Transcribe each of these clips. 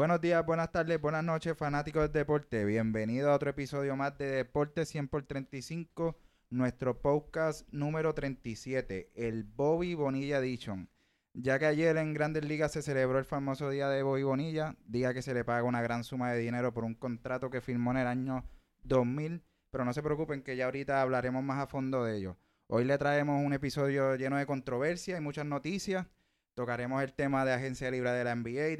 Buenos días, buenas tardes, buenas noches, fanáticos del deporte. Bienvenido a otro episodio más de Deporte 100 por 35, nuestro podcast número 37, el Bobby Bonilla Edition. Ya que ayer en Grandes Ligas se celebró el famoso día de Bobby Bonilla, día que se le paga una gran suma de dinero por un contrato que firmó en el año 2000, pero no se preocupen que ya ahorita hablaremos más a fondo de ello. Hoy le traemos un episodio lleno de controversia y muchas noticias. Tocaremos el tema de agencia libre de la NBA,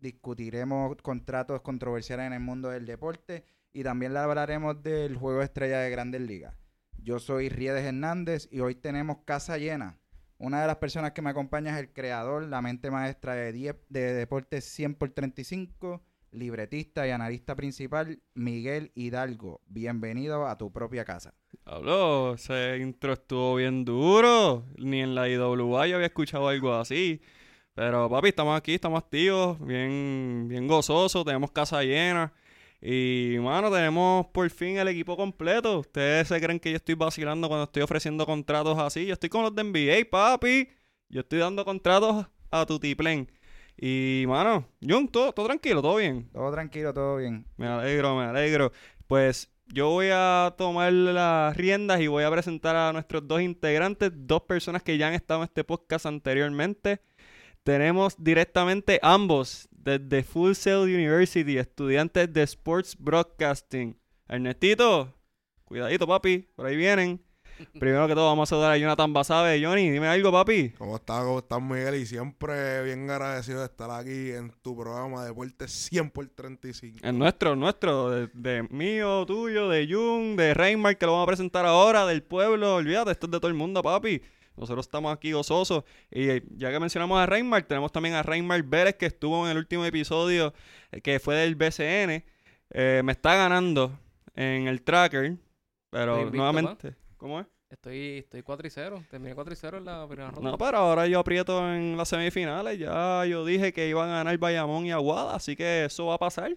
discutiremos contratos controversiales en el mundo del deporte y también hablaremos del juego estrella de Grandes Ligas. Yo soy Riedes Hernández y hoy tenemos casa llena. Una de las personas que me acompaña es el creador, la mente maestra de, de Deportes 100 por 35, libretista y analista principal, Miguel Hidalgo. Bienvenido a tu propia casa. Habló, ese intro estuvo bien duro. Ni en la IWA yo había escuchado algo así. Pero papi, estamos aquí, estamos activos, bien, bien gozosos, tenemos casa llena. Y, mano, tenemos por fin el equipo completo. Ustedes se creen que yo estoy vacilando cuando estoy ofreciendo contratos así. Yo estoy con los de NBA, papi. Yo estoy dando contratos a tu tiplen. Y, mano, Jun, todo, todo tranquilo, todo bien. Todo tranquilo, todo bien. Me alegro, me alegro. Pues yo voy a tomar las riendas y voy a presentar a nuestros dos integrantes, dos personas que ya han estado en este podcast anteriormente. Tenemos directamente ambos desde Full Sail University, estudiantes de Sports Broadcasting. Ernestito, cuidadito, papi, por ahí vienen. Primero que todo, vamos a saludar a Jonathan Basabe. Johnny, dime algo, papi. ¿Cómo estás? ¿Cómo estás, Miguel? Y siempre bien agradecido de estar aquí en tu programa de Deporte 100 por 35. Es nuestro, nuestro. De, mío, tuyo, de Jung, de Reymar, que lo vamos a presentar ahora, del pueblo. Olvídate, esto es de todo el mundo, papi. Nosotros estamos aquí gozosos. Y eh, ya que mencionamos a Reymar, tenemos también a Reymar Vélez, que estuvo en el último episodio, eh, que fue del BCN. Eh, me está ganando en el tracker, pero nuevamente... ¿Cómo es? Estoy, estoy 4 y 0. Terminé 4 y 0 en la primera ronda. No, pero ahora yo aprieto en las semifinales. Ya yo dije que iban a ganar Bayamón y Aguada, así que eso va a pasar.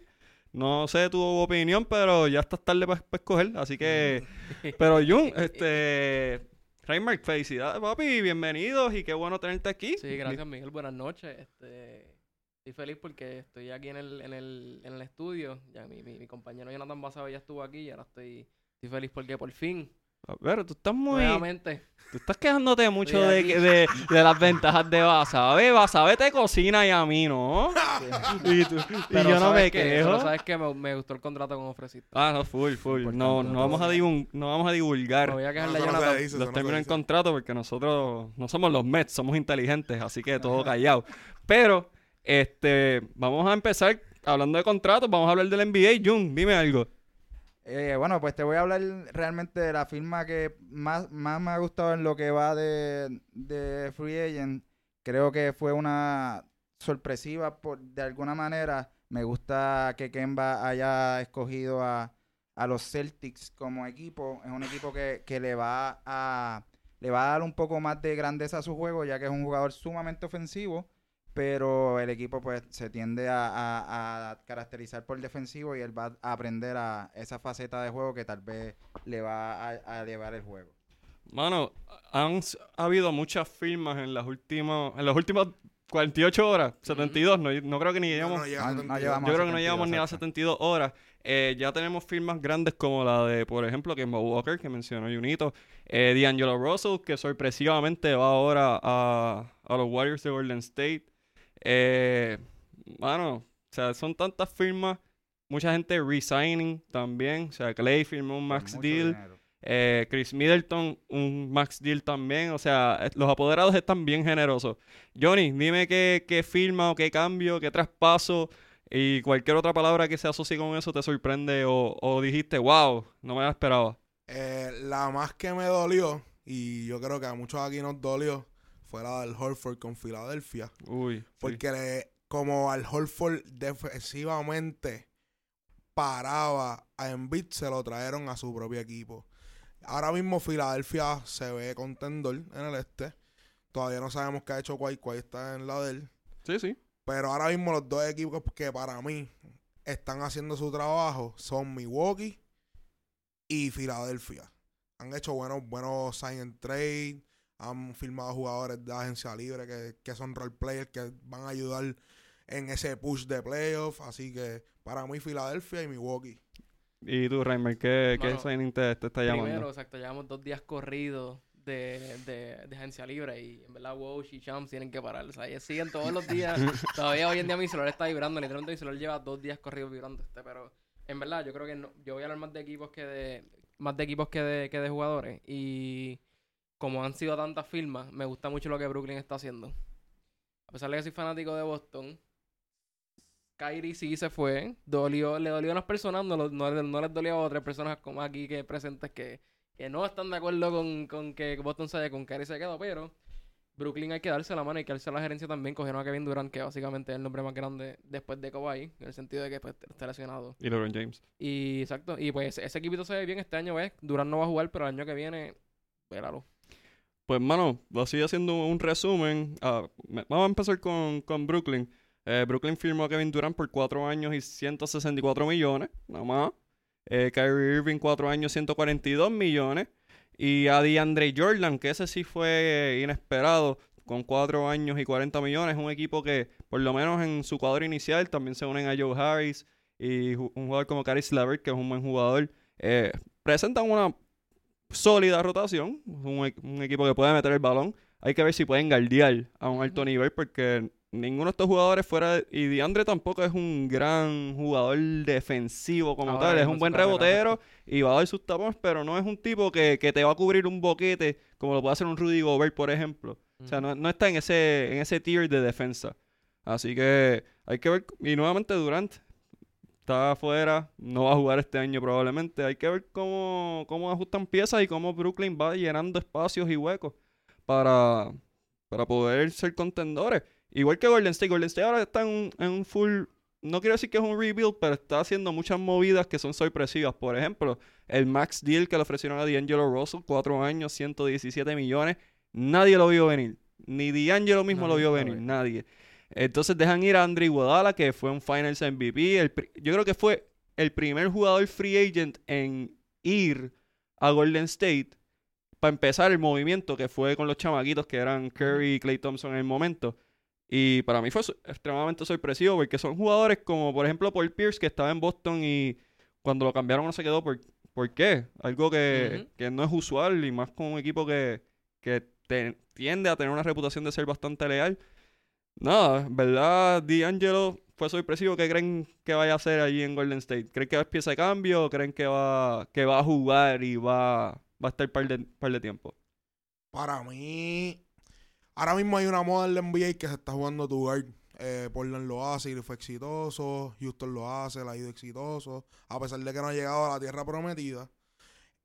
No sé tu opinión, pero ya está tarde para escoger. Así que. pero Jun, este. Raymark, felicidades, papi, bienvenidos y qué bueno tenerte aquí. Sí, gracias, Miguel. Buenas noches. Este, estoy feliz porque estoy aquí en el, en el, en el estudio. Ya mi, mi, mi compañero Jonathan Basado ya estuvo aquí y ahora estoy, estoy feliz porque por fin a ver, tú estás muy. Nuevamente. Tú estás quejándote mucho de, de, de, las ventajas de Basabe. Basabe te cocina y a mí no. y, tú, y yo no me quejo. Pero sabes que me, me, gustó el contrato con ofreciste. Ah, no, full, full. No, no, vamos a no vamos a divulgar no voy a quejarle no, no los términos en contrato porque nosotros no somos los Mets, somos inteligentes, así que todo callado. Pero, este, vamos a empezar hablando de contratos. Vamos a hablar del NBA. Jun, dime algo. Eh, bueno, pues te voy a hablar realmente de la firma que más, más me ha gustado en lo que va de, Free Agent. Creo que fue una sorpresiva por, de alguna manera. Me gusta que Kemba haya escogido a, a los Celtics como equipo. Es un equipo que, que le va a le va a dar un poco más de grandeza a su juego, ya que es un jugador sumamente ofensivo pero el equipo pues se tiende a, caracterizar por defensivo y él va a aprender a esa faceta de juego que tal vez le va a, llevar el juego. Mano, han habido muchas firmas en las últimas en las últimas 48 horas, 72, no, no creo que ni llegamos, yo creo que no llegamos ni a 72 horas. Eh, ya tenemos firmas grandes como la de, por ejemplo, Kemba Walker, que mencionó Junito, eh, D'Angelo Russell, que sorpresivamente va ahora a, a los Warriors de Golden State. Eh, bueno, o sea, son tantas firmas. Mucha gente resigning también. O sea, Clay firmó un max deal. Eh, Chris Middleton, un max deal también. O sea, eh, los apoderados están bien generosos. Johnny, dime qué, qué firma o qué cambio, qué traspaso y cualquier otra palabra que se asocie con eso te sorprende o, o dijiste, wow, no me la esperaba. Eh, la más que me dolió, y yo creo que a muchos aquí nos dolió, fuera del Horford con Filadelfia. Uy. Porque como al Horford defensivamente paraba a Embiid, se lo trajeron a su propio equipo. Ahora mismo Filadelfia se ve contendor en el este. Todavía no sabemos qué ha hecho Quay. Quay está en la de él. Sí, sí. Pero ahora mismo los dos equipos que para mí están haciendo su trabajo son Milwaukee y Filadelfia. Han hecho buenos, buenos sign and han firmado jugadores de agencia libre que, que son role players que van a ayudar en ese push de playoff. Así que para mí, Filadelfia y Milwaukee. ¿Y tú, Reimer, qué, qué signing te, te, está llamando? Primero, exacto, llevamos dos días corridos de, de, de, agencia libre y en verdad WoW y Champs tienen que parar. O sea, ellos siguen todos los días. Todavía hoy en día mi celular está vibrando. Literalmente mi celular lleva dos días corridos vibrando este, pero en verdad yo creo que no, yo voy a hablar más de equipos que de más de equipos que de, que de jugadores y como han sido tantas firmas, me gusta mucho lo que Brooklyn está haciendo. A pesar de que soy fanático de Boston, Kyrie sí se fue. Dolió, le dolió a unas personas, no, no, les dolió a otras personas como aquí que presentes que, que no están de acuerdo con, con que Boston se vaya con Kyrie se quedó, pero Brooklyn hay que darse la mano y que darse la gerencia también. Cogieron a Kevin Durant, que básicamente es el nombre más grande después de Kawhi, en el sentido de que pues, está lesionado. Y LeBron James. Y exacto. Y pues ese equipito se ve bien este año, ¿ves? Durant no va a jugar, pero el año que viene, espéralo. Pues, mano, así haciendo un resumen. Ah, vamos a empezar con, con Brooklyn. Eh, Brooklyn firmó a Kevin Durant por 4 años y 164 millones, nada más. Eh, Kyrie Irving, 4 años, 142 millones. Y a DeAndre Jordan, que ese sí fue inesperado, con 4 años y 40 millones. Un equipo que, por lo menos en su cuadro inicial, también se unen a Joe Harris y un jugador como Caris Levert, que es un buen jugador. Eh, presentan una sólida rotación, un, un, equipo que puede meter el balón. Hay que ver si pueden guardiar a un alto nivel porque ninguno de estos jugadores fuera y DeAndre tampoco es un gran jugador defensivo como tal, es un buen rebotero y va a dar sus tapones, pero no es un tipo que, te va a cubrir un boquete como lo puede hacer un Rudy Gobert, por ejemplo. O sea, no, está en ese en ese tier de defensa. Así que hay que ver y nuevamente Durant está afuera, no va a jugar este año probablemente. Hay que ver cómo, cómo ajustan piezas y cómo Brooklyn va llenando espacios y huecos para, para poder ser contendores. Igual que Golden State. Golden State ahora está en un, full. No quiero decir que es un rebuild, pero está haciendo muchas movidas que son sorpresivas. Por ejemplo, el max deal que le ofrecieron a D'Angelo Russell, cuatro años, 117 millones. Nadie lo vio venir. Ni D'Angelo mismo lo vio venir. Nadie. Entonces dejan ir a Andre Iguodala, que fue un Finals MVP. yo creo que fue el primer jugador free agent en ir a Golden State para empezar el movimiento que fue con los chamaquitos que eran Curry y Clay Thompson en el momento. Y para mí fue extremadamente sorpresivo porque son jugadores como, por ejemplo, Paul Pierce, que estaba en Boston y cuando lo cambiaron no se quedó. ¿Por, ¿por qué? Algo que, no es usual y más con un equipo que, que tiende a tener una reputación de ser bastante leal. Nada, ¿verdad? D'Angelo fue sorpresivo. ¿Qué creen que vaya a hacer allí en Golden State? ¿Creen que va a pieza de cambio o creen que va, que va a jugar y va, va a estar par de, par de tiempo? Para mí, Ahora mismo hay una moda en la NBA que se está jugando tu guard. Eh, Portland lo hace y fue exitoso. Houston lo hace, le ha ido exitoso. A pesar de que no ha llegado a la tierra prometida.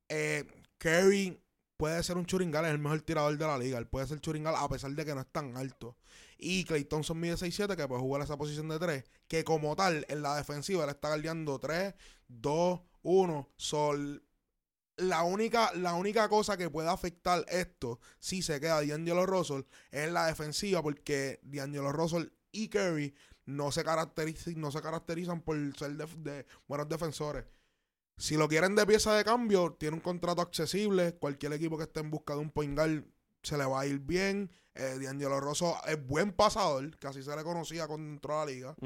Eh, Kerry puede ser un churingal, es el mejor tirador de la liga. Él puede ser churingal a pesar de que no es tan alto. Y Clay Thompson mide 6'7 que puede jugar esa posición de 3. Que como tal, en la defensiva, él está guardiando 3, 2, 1. Sol la única, la única cosa que puede afectar esto, si se queda D'Angelo Russell, es la defensiva, porque D'Angelo Russell y Curry no se, caracterizan, no se caracterizan por ser de, buenos defensores. Si lo quieren de pieza de cambio, tiene un contrato accesible. Cualquier equipo que esté en busca de un point guard se le va a ir bien. Eh, D'Angelo Russell es buen pasador, que así se le conocía cuando entró a la liga.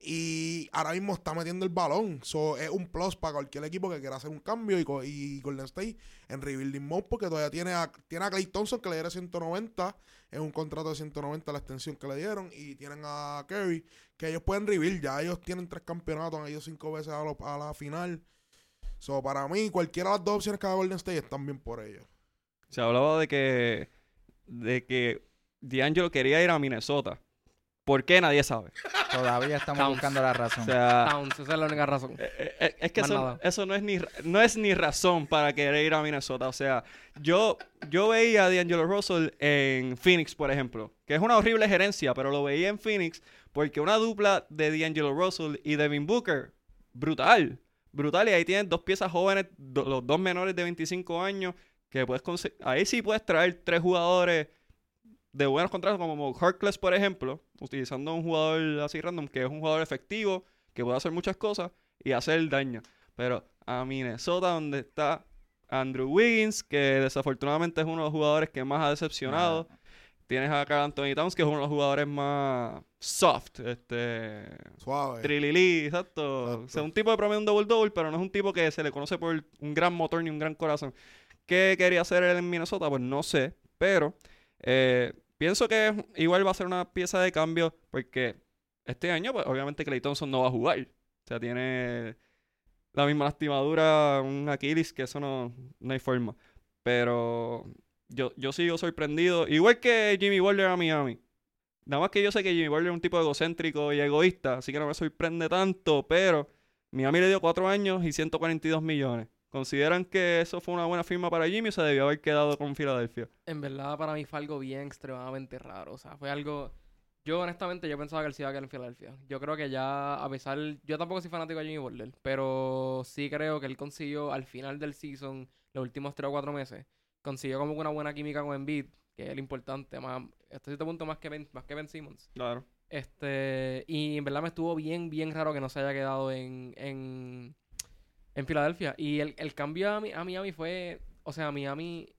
Y ahora mismo está metiendo el balón. So, es un plus para cualquier equipo que quiera hacer un cambio. Y, y Golden State en rebuilding mode porque todavía tiene a, tiene a Clay Thompson que le diera 190. Es un contrato de 190 la extensión que le dieron. Y tienen a Curry que ellos pueden rebuild. Ya ellos tienen tres campeonatos. Han ido cinco veces a, a la final. So, para mí, cualquiera de las dos opciones que haga Golden State están bien por ellos. Se hablaba de que, de que D'Angelo quería ir a Minnesota. ¿Por qué? Nadie sabe. Todavía estamos buscando la razón. O sea, esa es la única razón. Eh, eh, eh, es que eso, no, es ni, no es ni razón para querer ir a Minnesota. O sea, yo, yo veía a D'Angelo Russell en Phoenix, por ejemplo, que es una horrible gerencia, pero lo veía en Phoenix porque una dupla de D'Angelo Russell y Devin Booker, brutal. Brutal. Y ahí tienen dos piezas jóvenes, los dos menores de 25 años, que puedes Ahí sí puedes traer tres jugadores de buenos contratos como Harkless, por ejemplo, utilizando un jugador así random, que es un jugador efectivo, que puede hacer muchas cosas y hacer daño. Pero a Minnesota, donde está Andrew Wiggins, que desafortunadamente es uno de los jugadores que más ha decepcionado, Tienes a Carl Anthony Towns, que es uno de los jugadores más soft, este... Suave. Trilili, exacto. O sea, un tipo de promedio un double-double, pero no es un tipo que se le conoce por un gran motor ni un gran corazón. ¿Qué quería hacer él en Minnesota? Pues no sé, pero eh, pienso que igual va a ser una pieza de cambio porque este año, pues obviamente Clay Thompson no va a jugar. O sea, tiene la misma lastimadura, un Aquiles, que eso no, no hay forma. Pero yo, yo sigo sorprendido. Igual que Jimmy Butler a Miami. Nada más que yo sé que Jimmy Butler es un tipo egocéntrico y egoísta, así que no me sorprende tanto, pero Miami le dio cuatro años y 142 millones. ¿Consideran que eso fue una buena firma para Jimmy o se debió haber quedado con Filadelfia? En verdad, para mí fue algo bien extremadamente raro. O sea, fue algo. Yo, honestamente, yo pensaba que él se iba a quedar en Filadelfia. Yo creo que ya, a pesar. Yo tampoco soy fanático de Jimmy Butler, pero sí creo que él consiguió al final del season, los últimos tres o cuatro meses, consiguió como una buena química con Embiid, que es el importante, más, hasta cierto punto más que Ben, más que ben Simmons. Claro. Este, y en verdad me estuvo bien, bien raro que no se haya quedado en, en, en Filadelfia. Y el, el cambio a, a, Miami fue, o sea, Miami,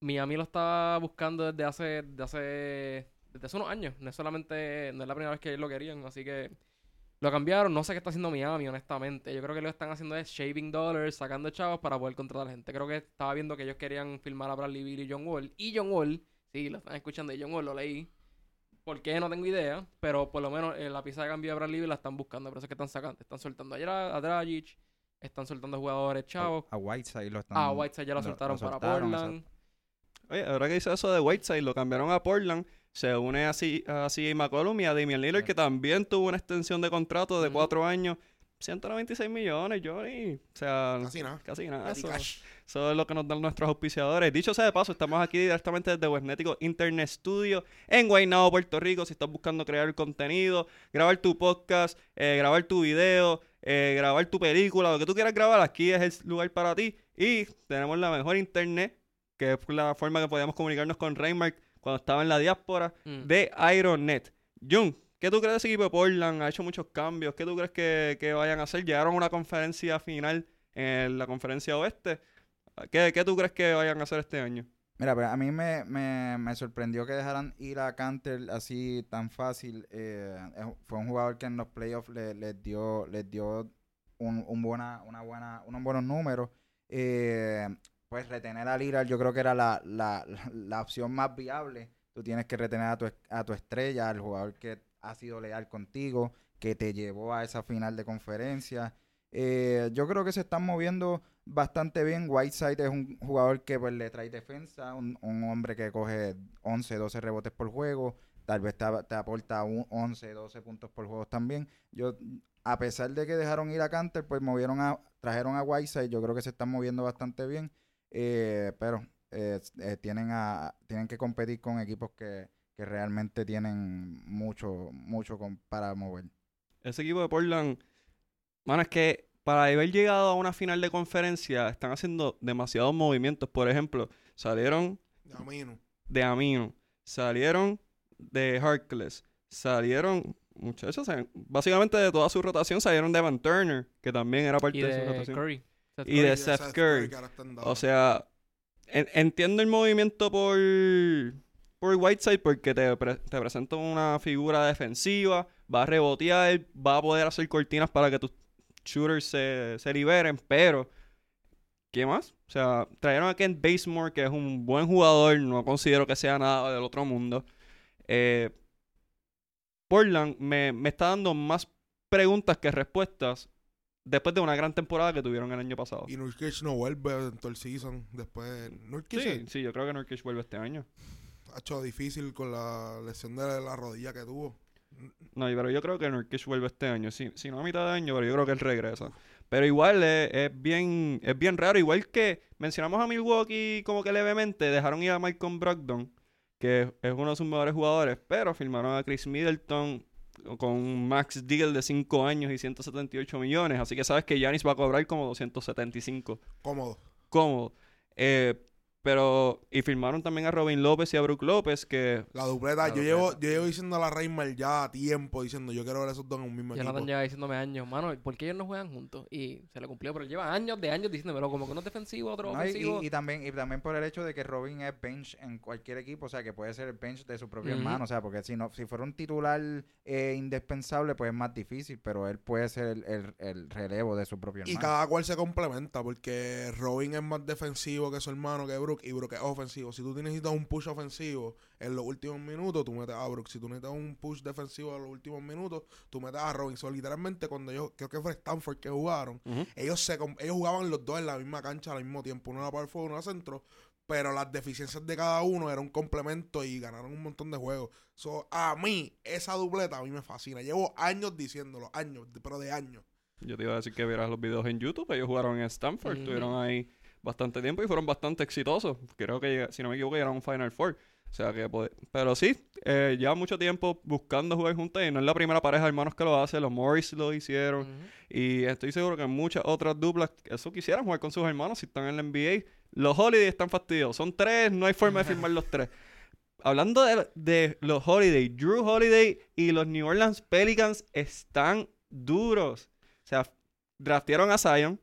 Miami lo estaba buscando desde hace, desde hace, desde hace unos años. No es solamente, no es la primera vez que lo querían, así que lo cambiaron, no sé qué está haciendo Miami, honestamente. Yo creo que lo que están haciendo es shaving dollars, sacando chavos para poder contratar gente. Creo que estaba viendo que ellos querían filmar a Bradley Bill y John Wall. Y John Wall, sí, lo están escuchando, y John Wall lo leí. ¿Por qué? No tengo idea. Pero por lo menos eh, la pieza de cambio de Bradley Bill la están buscando. Por eso es que están sacando. Están soltando ayer a, Dragic. Están soltando jugadores chavos. A, Whiteside lo están... A Whiteside ya lo, soltaron, para Portland. Oye, ahora que hice eso de Whiteside, lo cambiaron a Portland se une así a CJ McCollum y a Damian Lillard, que también tuvo una extensión de contrato de cuatro años. 196 millones, Johnny. O sea, casi nada. Casi nada. Eso, es lo que nos dan nuestros auspiciadores. Dicho sea de paso, estamos aquí directamente desde Westnético Internet Studio en Guaynabo, Puerto Rico. Si estás buscando crear contenido, grabar tu podcast, eh, grabar tu video, eh, grabar tu película, lo que tú quieras grabar, aquí es el lugar para ti. Y tenemos la mejor internet, que es la forma que podíamos comunicarnos con Raymark cuando estaba en la diáspora mm. de Ironnet. Jun, ¿qué tú crees de ese equipo de Portland? Ha hecho muchos cambios. ¿Qué tú crees que, vayan a hacer? Llegaron a una conferencia final en la conferencia oeste. ¿Qué, ¿Qué, tú crees que vayan a hacer este año? Mira, pues a mí me, me, sorprendió que dejaran ir a Canter así tan fácil. Eh, fue un jugador que en los playoffs les dio, les dio un, buena, una buena, unos buenos números. Eh, pues retener a Lillard yo creo que era la, la, la, opción más viable. Tú tienes que retener a tu, a tu estrella, al jugador que ha sido leal contigo, que te llevó a esa final de conferencia. Eh, yo creo que se están moviendo bastante bien. Whiteside es un jugador que pues, le trae defensa, un, hombre que coge 11, 12 rebotes por juego, tal vez te, te aporta un 11, 12 puntos por juego también. Yo, a pesar de que dejaron ir a Canter, pues movieron a, trajeron a Whiteside, yo creo que se están moviendo bastante bien. Eh, pero eh, eh, tienen, a, tienen que competir con equipos que, realmente tienen mucho, mucho para mover. Ese equipo de Portland, bueno, es que para haber llegado a una final de conferencia están haciendo demasiados movimientos. Por ejemplo, salieron de Amino, de Amino salieron de Harkless, salieron muchachos, básicamente de toda su rotación salieron de Van Turner, que también era parte de, su rotación y de Seth Curry. O sea, entiendo el movimiento por, por Whiteside porque te, te presenta una figura defensiva, va a rebotear, va a poder hacer cortinas para que tus shooters se, se liberen, pero ¿qué más? O sea, trajeron a Kent Basemore, que es un buen jugador, no considero que sea nada del otro mundo. Eh, Portland me, me está dando más preguntas que respuestas después de una gran temporada que tuvieron el año pasado. Y Nurkic no vuelve en todo el season después. Nurkic sí, sí, yo creo que Nurkic vuelve este año. Ha hecho difícil con la lesión de la rodilla que tuvo. No, pero yo creo que Nurkic vuelve este año. Sí, si no a mitad de año, pero yo creo que él regresa. Pero igual es, bien es bien raro. Igual que mencionamos a Milwaukee como que levemente dejaron ir a Malcolm Brogdon, que es uno de sus mejores jugadores, pero firmaron a Chris Middleton con max deal de 5 años y 178 millones. Así que sabes que Yanis va a cobrar como 275. Cómodo. Cómodo. Eh, Pero, y firmaron también a Robin López y a Brook López, que... La dupleta, yo, Llevo, yo llevo diciendo a la Reimer ya a tiempo, diciendo, yo quiero ver esos dos en un mismo equipo. Jonathan lleva diciéndome años, mano, ¿por qué ellos no juegan juntos? Y se le cumplió, pero lleva años de años diciéndome, como que uno es defensivo, otro ofensivo. Y, también, y también por el hecho de que Robin es bench en cualquier equipo, o sea, que puede ser el bench de su propio hermano, o sea, porque si no si fuera un titular eh, indispensable, pues es más difícil, pero él puede ser el, el, relevo de su propio hermano. Y cada cual se complementa, porque Robin es más defensivo que su hermano, que Brook, y Brook es ofensivo si tú necesitas un push ofensivo en los últimos minutos, tú metes a Brooks. Si tú necesitas un push defensivo en los últimos minutos, tú metes a Robinson. Literalmente, cuando ellos, creo que fue Stanford que jugaron, ellos, se, ellos jugaban los dos en la misma cancha al mismo tiempo. Uno era para el fuego, uno era centro. Pero las deficiencias de cada uno eran un complemento y ganaron un montón de juegos. So, a mí, esa dupleta a mí me fascina. Llevo años diciéndolo, años, pero de años. Yo te iba a decir que vieras los videos en YouTube. Ellos jugaron en Stanford, estuvieron ahí bastante tiempo y fueron bastante exitosos. Creo que, si no me equivoco, llegaron a un Final Four. O sea que, pero sí, eh, lleva mucho tiempo buscando jugar juntos y no es la primera pareja de hermanos que lo hace. Los Morris lo hicieron. Y estoy seguro que muchas otras duplas, eso quisieran jugar con sus hermanos si están en la NBA. Los Holidays están fastidiosos. Son tres, no hay forma de firmar los tres. Hablando de, de los Holidays, Drew Holiday y los New Orleans Pelicans están duros. O sea, draftearon a Zion,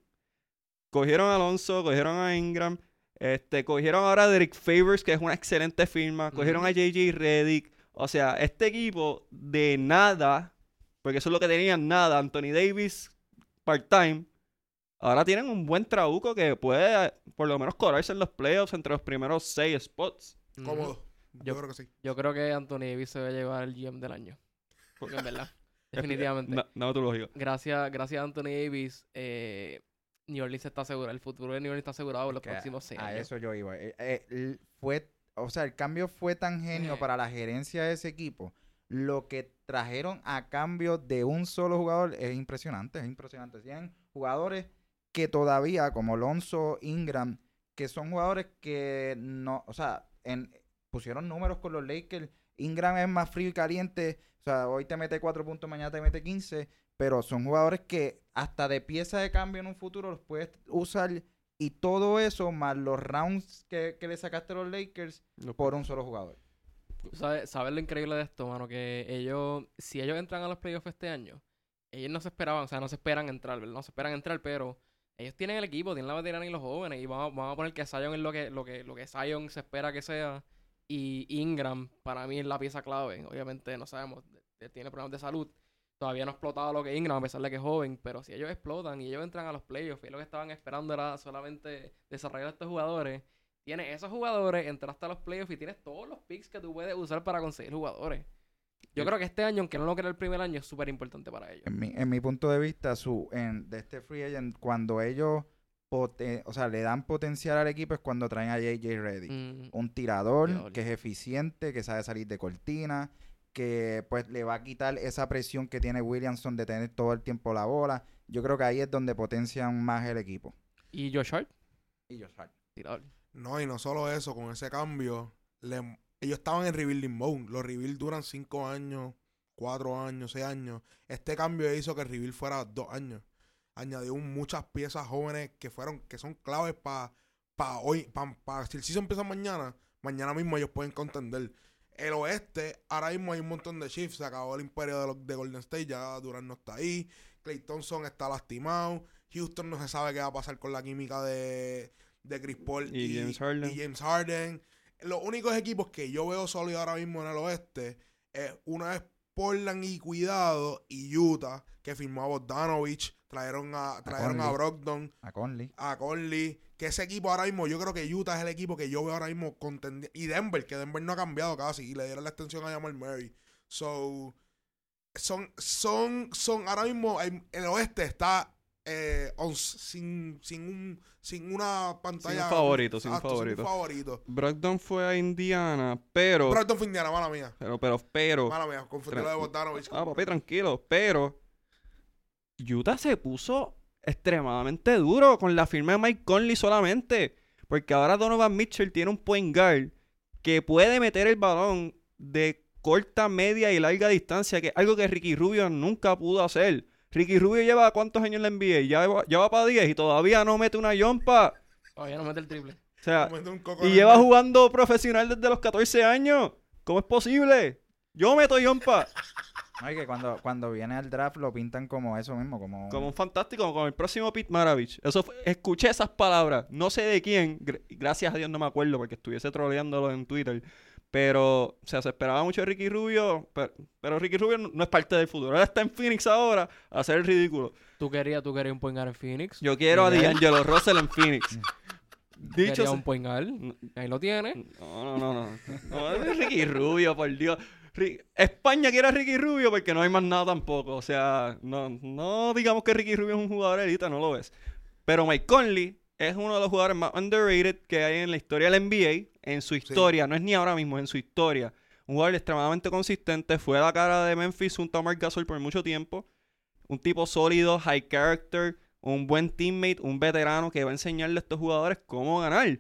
Cogieron a Alonso, cogieron a Ingram, este, cogieron ahora a Derek Favors, que es una excelente firma, cogieron a JJ Reddick. O sea, este equipo de nada, porque eso es lo que tenían, nada, Anthony Davis part-time, ahora tienen un buen trabuco que puede por lo menos colarse en los playoffs entre los primeros seis spots. Cómodo. Yo, creo que sí. Yo creo que Anthony Davis se va a llevar el GM del año. Porque en verdad. definitivamente. No, no, Gracias, gracias a Anthony Davis. Eh, New Orleans está asegurado, el futuro de New Orleans está asegurado en los próximos seis a, eso yo iba. Eh, eh, fue, o sea, el cambio fue tan genio para la gerencia de ese equipo. Lo que trajeron a cambio de un solo jugador es impresionante, es impresionante. Tienen jugadores que todavía, como Alonso, Ingram, que son jugadores que no, o sea, en, pusieron números con los Lakers. Ingram es más frío y caliente. O sea, hoy te mete cuatro puntos, mañana te mete 15 pero son jugadores que hasta de pieza de cambio en un futuro los puedes usar y todo eso más los rounds que, le sacaste a los Lakers por un solo jugador. ¿Sabes, ¿Sabes lo increíble de esto, mano? Que ellos, si ellos entran a los playoffs este año, ellos no se esperaban, o sea, no se esperan entrar, ¿verdad? No se esperan entrar, pero ellos tienen el equipo, tienen la veterana y los jóvenes, y vamos, a poner que Zion es lo que, lo que, lo que Zion se espera que sea, y Ingram para mí es la pieza clave. Obviamente no sabemos, tiene problemas de salud, todavía no ha explotado lo que Ingram, a pesar de que es joven, pero si ellos explotan y ellos entran a los playoffs y lo que estaban esperando era solamente desarrollar a estos jugadores, tienes esos jugadores, entraste a los playoffs y tienes todos los picks que tú puedes usar para conseguir jugadores. Yo creo que este año, aunque no lo crea el primer año, es súper importante para ellos. En mi, en mi punto de vista, su, en, de este free agent, cuando ellos o sea, le dan potencial al equipo es cuando traen a JJ Reddy. Mm. Un tirador que es eficiente, que sabe salir de cortina, que pues le va a quitar esa presión que tiene Williamson de tener todo el tiempo la bola. Yo creo que ahí es donde potencian más el equipo. ¿Y Josh Hart? Y Josh Hart. No, y no solo eso, con ese cambio, ellos estaban en rebuilding mode. Los rebuild duran cinco años, cuatro años, seis años. Este cambio hizo que el rebuild fuera dos años. Añadió muchas piezas jóvenes que fueron, que son claves para pa hoy, para si el season empieza mañana, mañana mismo ellos pueden contender el oeste, ahora mismo hay un montón de shifts. Se acabó el imperio de, Golden State, ya Durant no está ahí. Clay Thompson está lastimado. Houston no se sabe qué va a pasar con la química de, de Chris Paul y, James Harden. y, James Harden. Los únicos equipos que yo veo sólidos ahora mismo en el oeste, es una es Portland y Cuidado y Utah, que firmó a Bogdanovich, trajeron a, trajeron a, Brogdon, a Conley. A Conley que ese equipo ahora mismo, yo creo que Utah es el equipo que yo veo ahora mismo contendiendo. Y Denver, que Denver no ha cambiado casi. Y le dieron la extensión a Jamal Murray. So, son, son, son, ahora mismo en el oeste está eh, sin, sin, un, sin una pantalla. Sin un favorito, sin un favorito. favorito. Brogdon fue a Indiana, pero. Brogdon fue a Indiana, mala mía. Pero, pero, pero. Mala mía, confundí de Bogdanovich. Ah, papi, tranquilo. Pero. Utah se puso extremadamente duro con la firma de Mike Conley solamente. Porque ahora Donovan Mitchell tiene un point guard que puede meter el balón de corta, media y larga distancia, que es algo que Ricky Rubio nunca pudo hacer. Ricky Rubio lleva cuántos años en la NBA? Ya, ya va para 10 y todavía no mete una yompa. Todavía no mete el triple. O sea, y lleva jugando profesional desde los 14 años. ¿Cómo es posible? Yo meto yompa. Ay, que cuando, cuando viene al draft lo pintan como eso mismo, como... Como un fantástico, como el próximo Pete Maravich. Eso escuché esas palabras, no sé de quién, gracias a Dios no me acuerdo porque estuviese troleándolo en Twitter. Pero, o sea, se esperaba mucho de Ricky Rubio, pero, Ricky Rubio no, es parte del futuro. Él está en Phoenix ahora a hacer el ridículo. ¿Tú querías, tú querías un point en Phoenix? Yo quiero a D'Angelo Russell en Phoenix. Dicho un point Ahí lo tiene. No, no, no. No, Ricky Rubio, por Dios. España quiere a Ricky Rubio porque no hay más nada tampoco. O sea, no, no digamos que Ricky Rubio es un jugador elita, no lo ves. Pero Mike Conley es uno de los jugadores más underrated que hay en la historia del NBA. En su historia, no es ni ahora mismo, en su historia. Un jugador extremadamente consistente. Fue a la cara de Memphis junto a Mark Gasol por mucho tiempo. Un tipo sólido, high character, un buen teammate, un veterano que va a enseñarle a estos jugadores cómo ganar.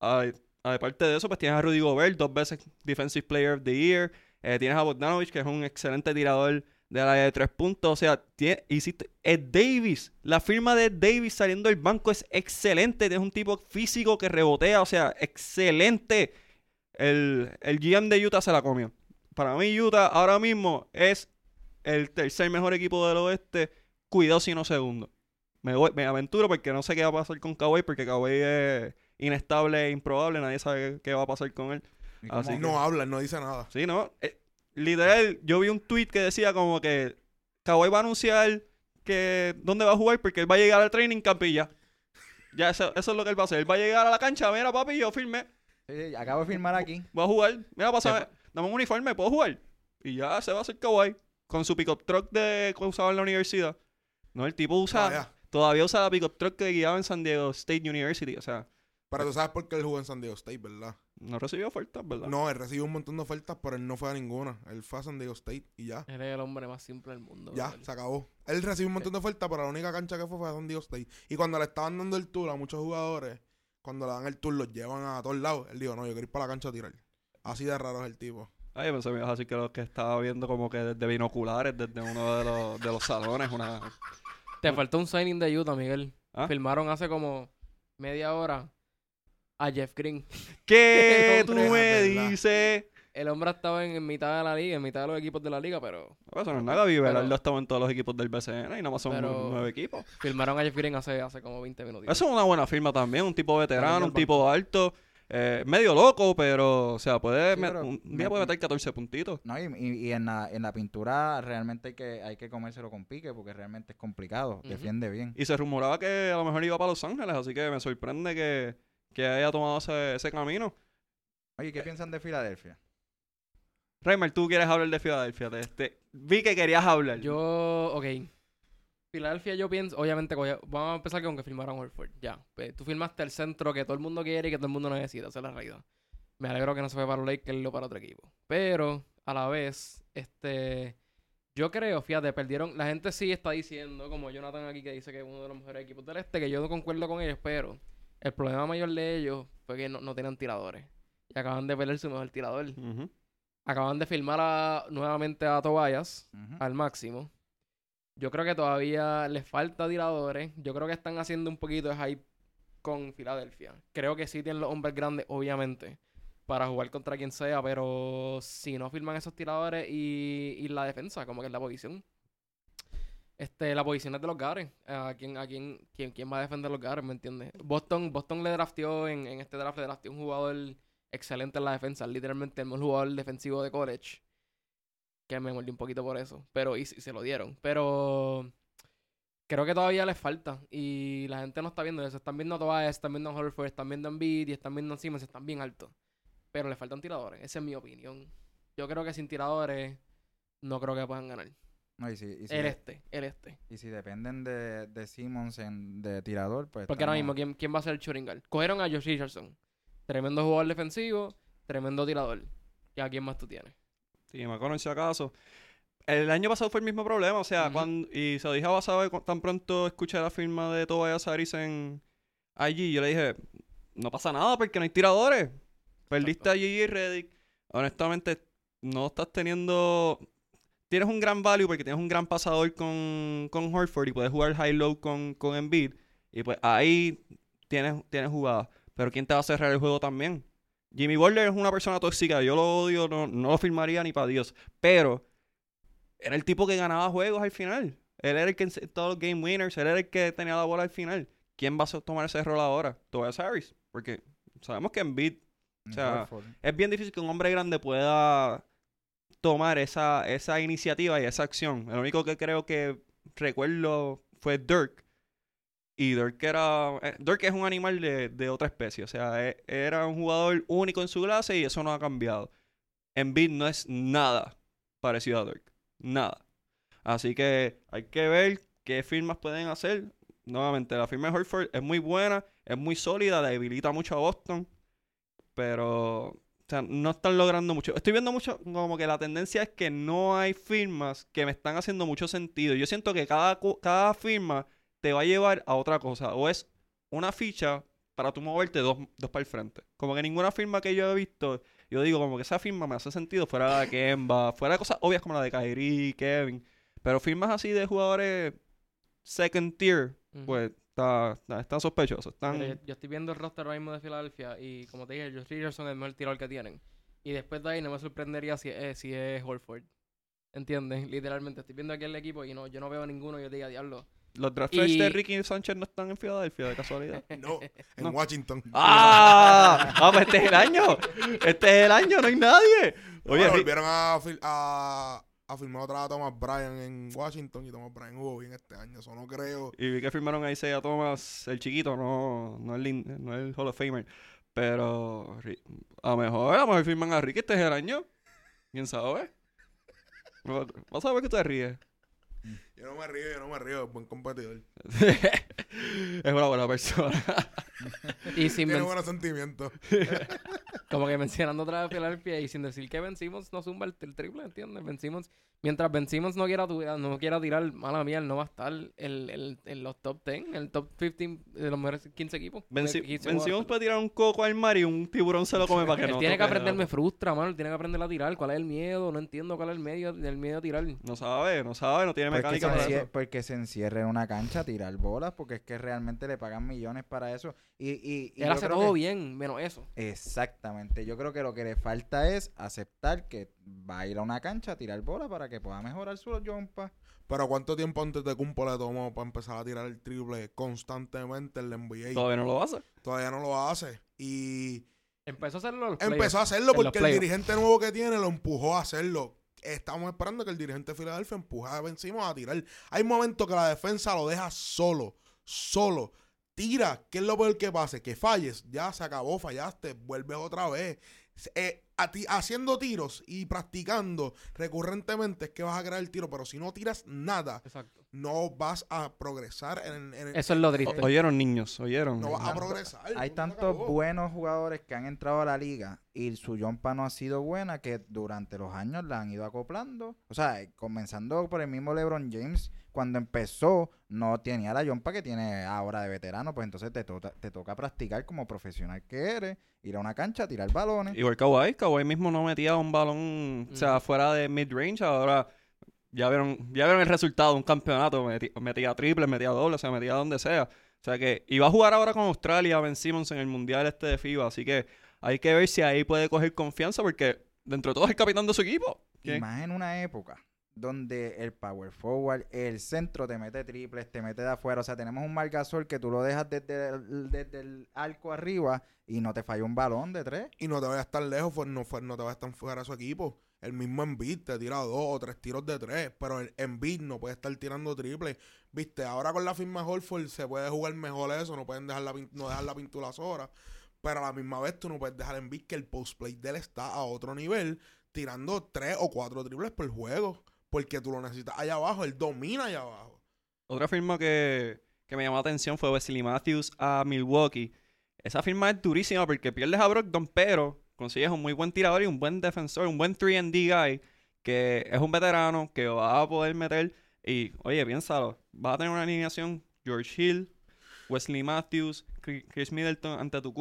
Aparte de eso, pues tienes a Rudy Gobert, dos veces Defensive Player of the Year. Eh, tienes a Bogdanovich, que es un excelente tirador de la de tres puntos. O sea, tiene, hiciste. Ed Davis. La firma de Davis saliendo del banco es excelente. Es un tipo físico que rebotea. O sea, excelente. El, el GM de Utah se la comió. Para mí, Utah ahora mismo es el tercer mejor equipo del oeste. Cuidado si no segundo. Me aventuro porque no sé qué va a pasar con Kawhi. Porque Kawhi es inestable e improbable. Nadie sabe qué va a pasar con él. Así no habla, no dice nada. Sí, no. Eh, literal, yo vi un tweet que decía como que Kawhi va a anunciar que dónde va a jugar porque él va a llegar al training campilla. Ya, eso, eso, es lo que él va a hacer. Él va a llegar a la cancha, mira papi, yo firmé. Sí, acabo de firmar aquí. Voy a jugar. Mira, pasa, dame un uniforme, puedo jugar. Y ya se va a hacer Kawhi. Con su pickup truck de, que usaba en la universidad. No, el tipo usa. Todavía usa la pickup truck que guiaba en San Diego State University. O sea. Pero tú sabes por qué él jugó en San Diego State, ¿verdad? No recibió ofertas, ¿verdad? No, él recibió un montón de ofertas, pero él no fue a ninguna. Él fue a San Diego State y ya. Él es el hombre más simple del mundo. Ya, se acabó. Él recibió un montón de ofertas, pero la única cancha que fue fue a San Diego State. Y cuando le estaban dando el tour a muchos jugadores, cuando le dan el tour los llevan a todos lados, él dijo, no, yo quiero ir para la cancha a tirar. Así de raro es el tipo. Ay, pensé me así que lo que estaba viendo como que desde binoculares, desde uno de los, de los salones, una... Te faltó un signing de Utah, Miguel. ¿Ah? Filmaron hace como media hora a Jeff Green. ¿Qué tú me dices? El hombre estaba en, en, mitad de la liga, en mitad de los equipos de la liga, pero... Eso no es nada, Vivelardo estaba en todos los equipos del BCN y nada más son nueve equipos. Firmaron a Jeff Green hace, hace como 20 minutos. Eso es una buena firma también, un tipo veterano, un tipo alto. Eh, medio loco, pero, o sea, puede un día puede meter 14 puntitos. No, y, y, en, la, en la pintura realmente hay que, hay que comérselo con pique porque realmente es complicado, defiende bien. Y se rumoraba que a lo mejor iba para Los Ángeles, así que me sorprende que que haya tomado ese, camino. Oye, ¿qué piensan de Filadelfia? Reimer, tú quieres hablar de Filadelfia. este, vi que querías hablar. Yo, ok. Filadelfia, yo pienso, obviamente, vamos a empezar con que firmaron Horford. Ya. Pues, tú firmaste el centro que todo el mundo quiere y que todo el mundo necesita. Esa es la realidad. Me alegro que no se fue para los Lakers, lo para otro equipo. Pero, a la vez, este. Yo creo, fíjate, perdieron. La gente sí está diciendo, como Jonathan aquí que dice que es uno de los mejores equipos del este, que yo no concuerdo con ellos, pero el problema mayor de ellos fue que no, no tenían tiradores. Y acaban de perder su mejor tirador. Acaban de filmar nuevamente a Tobias al máximo. Yo creo que todavía les falta tiradores. Yo creo que están haciendo un poquito de hype con Filadelfia. Creo que sí tienen los hombres grandes, obviamente, para jugar contra quien sea, pero si no firman esos tiradores y, y la defensa, como que es la posición, este, la posición es de los Garen. ¿A quién, a quién, quién, quién va a defender los Garen? ¿Me entiendes? Boston, Boston le drafteó en, en este draft, le drafteó un jugador excelente en la defensa. Literalmente el mejor jugador defensivo de college. Que me mordí un poquito por eso. Pero, y, se lo dieron. Pero creo que todavía les falta. Y la gente no está viendo eso. Están viendo a Tobias, están viendo a Horford, están viendo a Embiid y están viendo a Simmons. Están bien altos. Pero les faltan tiradores. Esa es mi opinión. Yo creo que sin tiradores no creo que puedan ganar. No, y si, el este, el este. Y si dependen de, de Simmons en, de tirador, pues. Porque ahora mismo, ¿quién, ¿quién, va a ser el Churingal? Cogieron a Josh Richardson. Tremendo jugador defensivo, tremendo tirador. ¿Y a quién más tú tienes? Sí, me conocí acaso. El año pasado fue el mismo problema, o sea, cuando, y se lo dije a Basabe tan pronto escuché la firma de Tobias Harris en allí, yo le dije, no pasa nada porque no hay tiradores. Perdiste allí y Reddick. Honestamente, no estás teniendo tienes un gran value porque tienes un gran pasador con, con Horford y puedes jugar high-low con, con Embiid. Y pues ahí tienes, tienes jugadas. Pero ¿quién te va a cerrar el juego también? Jimmy Butler es una persona tóxica. Yo lo odio, no, no lo firmaría ni para Dios. Pero era el tipo que ganaba juegos al final. Él era el que todos los game winners, él era el que tenía la bola al final. ¿Quién va a tomar ese rol ahora? Tobias Harris. Porque sabemos que en beat, o sea, es bien difícil que un hombre grande pueda tomar esa, esa iniciativa y esa acción. El único que creo que recuerdo fue Dirk. Y Dirk era. Eh, Dirk es un animal de, otra especie. O sea, e, era un jugador único en su clase y eso no ha cambiado. En beat no es nada parecido a Dirk. Nada. Así que hay que ver qué firmas pueden hacer. Nuevamente, la firma de Horford es muy buena, es muy sólida, debilita mucho a Boston. Pero, o sea, no están logrando mucho. Estoy viendo mucho, como que la tendencia es que no hay firmas que me están haciendo mucho sentido. Yo siento que cada, cada firma te va a llevar a otra cosa. O es una ficha para tú moverte dos, dos para el frente. Como que ninguna firma que yo he visto, yo digo como que esa firma me hace sentido fuera de Kemba, fuera de cosas obvias como la de Kyrie, Kevin. Pero firmas así de jugadores second tier, pues está, está, sospechoso. Están... yo, estoy viendo el roster ahora mismo de Filadelfia y como te dije, Josh Richardson es el mejor tirador que tienen. Y después de ahí no me sorprendería si, es, si es Holford. ¿Entiendes? Literalmente, estoy viendo aquí el equipo y no, yo no veo ninguno y yo diga, diablo. Los draft y... de Ricky Sánchez no están en Filadelfia, de casualidad. no, en Washington. ¡Ah! ah, pues este es el año. Este es el año, no hay nadie. Oye, volvieron a, a, a firmar otra a Thomas Bryan en Washington y Thomas Bryan jugó bien este año, eso no creo. Y vi que firmaron a Isaiah Thomas, el chiquito, no, no, el, no el Hall of Famer. Pero a lo mejor, a lo mejor firman a Ricky este es el año. ¿Quién sabe? Vas a ver que te ríes. Yo no me río, yo no me río, es buen competidor. es una buena persona. y sin Tiene buenos sentimientos. Como que mencionando otra vez Filadelfia y sin decir que vencimos no zumba el, el triple, ¿entiendes? Vencimos Mientras vencimos no quiera, no quiera tirar, mala mía, no va a estar en, los top 10, en el top 15 de los mejores 15 equipos. vencimos para tirar un coco al mar y un tiburón se lo come para que no. Tiene que aprender, me frustra, mano. Tiene que aprender a tirar. ¿Cuál es el miedo? No entiendo cuál es el medio, el miedo a tirar. No sabe, no sabe, no tiene mecánica para eso. Porque se encierre en una cancha a tirar bolas, porque es que realmente le pagan millones para eso. Y, y, Él hace todo bien, menos eso. Exactamente. Yo creo que lo que le falta es aceptar que va a ir a una cancha a tirar bolas para que pueda mejorar su jumpa. Pero ¿cuánto tiempo antes de Cumpo le tomó para empezar a tirar el triple constantemente en la NBA? Todavía no lo hace. Todavía no lo hace. Y... Empezó a hacerlo. Empezó a hacerlo porque el dirigente nuevo que tiene lo empujó a hacerlo. Estamos esperando que el dirigente de Filadelfia empuje a a tirar. Hay momentos que la defensa lo deja solo. Solo. Tira. ¿Qué es lo peor que pase? Que falles. Ya se acabó, fallaste. Vuelves otra vez. Eh, haciendo tiros y practicando recurrentemente es que vas a crear el tiro, pero si no tiras nada, no vas a progresar en, Eso es lo triste. oyeron niños, oyeron. No vas a progresar. Hay tantos buenos jugadores que han entrado a la liga y su jumpa no ha sido buena que durante los años la han ido acoplando. O sea, comenzando por el mismo LeBron James, cuando empezó no tenía la jumpa que tiene ahora de veterano, pues entonces te, te toca practicar como profesional que eres, ir a una cancha, tirar balones. Igual Kawhi, Kawhi mismo no metía un balón, o sea, fuera de mid-range, ahora ya vieron, ya vieron el resultado de un campeonato, metía, triple, metía doble, o sea, metía donde sea. O sea que iba a jugar ahora con Australia, Ben Simmons en el Mundial este de FIBA, así que hay que ver si ahí puede coger confianza porque dentro de todo es el capitán de su equipo. Y más en una época donde el power forward, el centro te mete triples, te mete de afuera. O sea, tenemos un marcasol que tú lo dejas desde el, desde el arco arriba y no te falla un balón de tres. Y no te vayas tan lejos, pues no, no te vayas tan fuera a su equipo. El mismo Embiid te tira dos o tres tiros de tres, pero el Embiid no puede estar tirando triple. Viste, ahora con la firma Holford se puede jugar mejor eso, no pueden dejar la, no dejar la pintura sola. Pero a la misma vez tú no puedes dejar Embiid que el postplay de él está a otro nivel, tirando tres o cuatro triples por juego porque tú lo necesitas allá abajo, él domina allá abajo. Otra firma que, me llamó la atención fue Wesley Matthews a Milwaukee. Esa firma es durísima porque pierdes a Brogdon, pero consigues un muy buen tirador y un buen defensor, un buen 3D guy, que es un veterano que va a poder meter. Y, oye, piénsalo, vas a tener una alineación George Hill, Wesley Matthews, Chris Middleton ante tu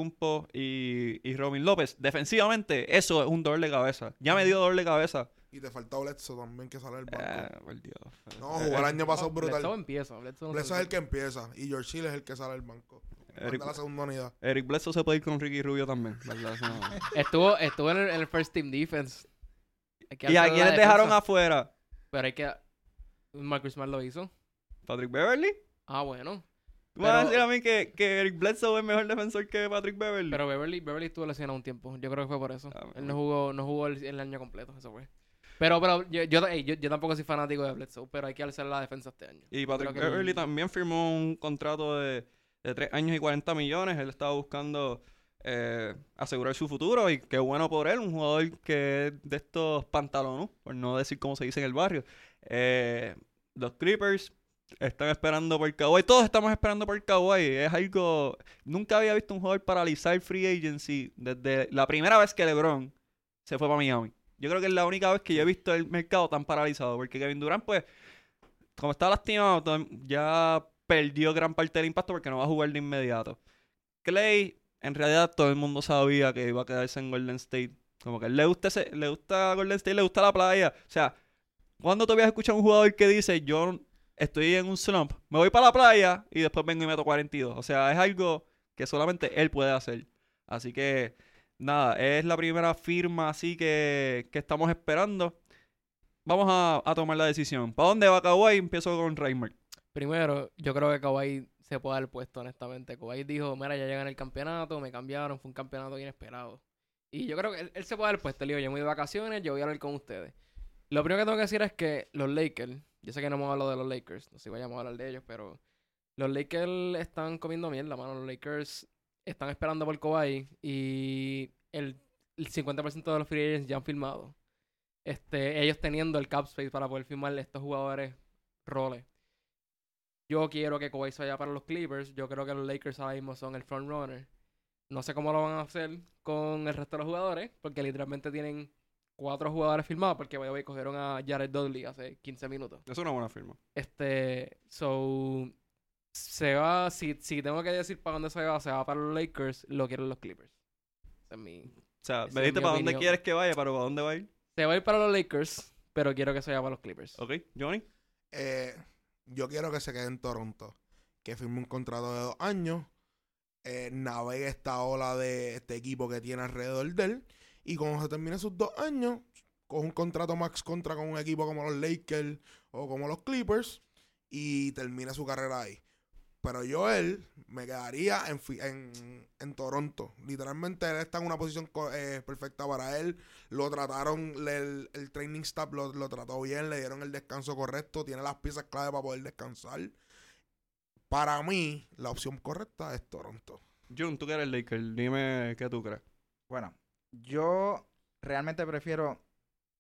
y, y Robin López. Defensivamente, eso es un dolor de cabeza. Ya me dio dolor de cabeza y te falta Bledsoe también que sale del banco. Ah, por Dios. No, jugar el año pasado brutal. Bledsoe empieza. Bledsoe, es el que empieza. Y George Hill es el que sale del banco. Eric, la segunda unidad. Eric Bledsoe se puede ir con Ricky Rubio también, ¿verdad? estuvo, estuvo en el, first team defense. ¿Y a quiénes dejaron afuera? Pero hay que... Marcus Smart lo hizo. ¿Patrick Beverly? Ah, bueno. ¿Tú vas a decir a mí que, que, Eric Bledsoe es mejor defensor que Patrick Beverly? Pero Beverly, Beverly estuvo lesionado un tiempo. Yo creo que fue por eso. Ah, Él no jugó, no jugó el, año completo, eso fue. Pero, pero yo, yo, yo, tampoco soy fanático de Bledsoe, pero hay que alzar la defensa este año. Y Patrick Beverly también firmó un contrato de, de 3 años y 40 millones. Él estaba buscando eh, asegurar su futuro y qué bueno por él, un jugador que es de estos pantalones, por no decir cómo se dice en el barrio. Eh, los Clippers están esperando por Kawhi. Todos estamos esperando por Kawhi. Es algo. Nunca había visto un jugador paralizar free agency desde la primera vez que LeBron se fue para Miami. Yo creo que es la única vez que yo he visto el mercado tan paralizado. Porque Kevin Durant, pues, como está lastimado, ya perdió gran parte del impacto porque no va a jugar de inmediato. Clay, en realidad todo el mundo sabía que iba a quedarse en Golden State. Como que le gusta, ese, le gusta Golden State, le gusta la playa. O sea, cuando todavía escuchado un jugador que dice, yo estoy en un slump, me voy para la playa y después vengo y meto 42. O sea, es algo que solamente él puede hacer. Así que, nada, es la primera firma así que, que estamos esperando. Vamos a, tomar la decisión. ¿Para dónde va Kawhi? Empiezo con Reimer. Primero, yo creo que Kawhi se puede dar puesto, honestamente. Kawhi dijo, mira, ya llegan el campeonato, me cambiaron, fue un campeonato inesperado. Y yo creo que él, se puede dar puesto. Le digo, yo me voy de vacaciones, yo voy a hablar con ustedes. Lo primero que tengo que decir es que los Lakers yo sé que no hemos hablado de los Lakers, no sé si vayamos a hablar de ellos, pero los Lakers están comiendo mierda, mano. Los Lakers están esperando por Kawhi y el, 50% de los free agents ya han firmado. Este, ellos teniendo el cap space para poder firmar estos jugadores roles. Yo quiero que Kawhi se vaya para los Clippers. Yo creo que los Lakers ahora mismo son el front runner. No sé cómo lo van a hacer con el resto de los jugadores, porque literalmente tienen cuatro jugadores firmados porque voy cogieron a Jared Dudley hace 15 minutos. Es una buena firma. Este, so se va, si, si tengo que decir para dónde se va, se va para los Lakers, lo quieren los Clippers. es mi, o sea, me dijiste para dónde quieres que vaya, pero ¿para dónde va a ir? Se va a ir para los Lakers, pero quiero que se vaya para los Clippers. Ok, Johnny. Eh, yo quiero que se quede en Toronto, que firme un contrato de dos años, eh, navegue esta ola de este equipo que tiene alrededor de él y cuando se termine sus dos años, con un contrato max contra con un equipo como los Lakers o como los Clippers y termine su carrera ahí. Pero yo él me quedaría en, en, Toronto. Literalmente él está en una posición eh, perfecta para él. Lo trataron, el, el training staff lo, lo, trató bien, le dieron el descanso correcto, tiene las piezas clave para poder descansar. Para mí, la opción correcta es Toronto. Jun, tú que eres Lakers, dime qué tú crees. Bueno, yo realmente prefiero,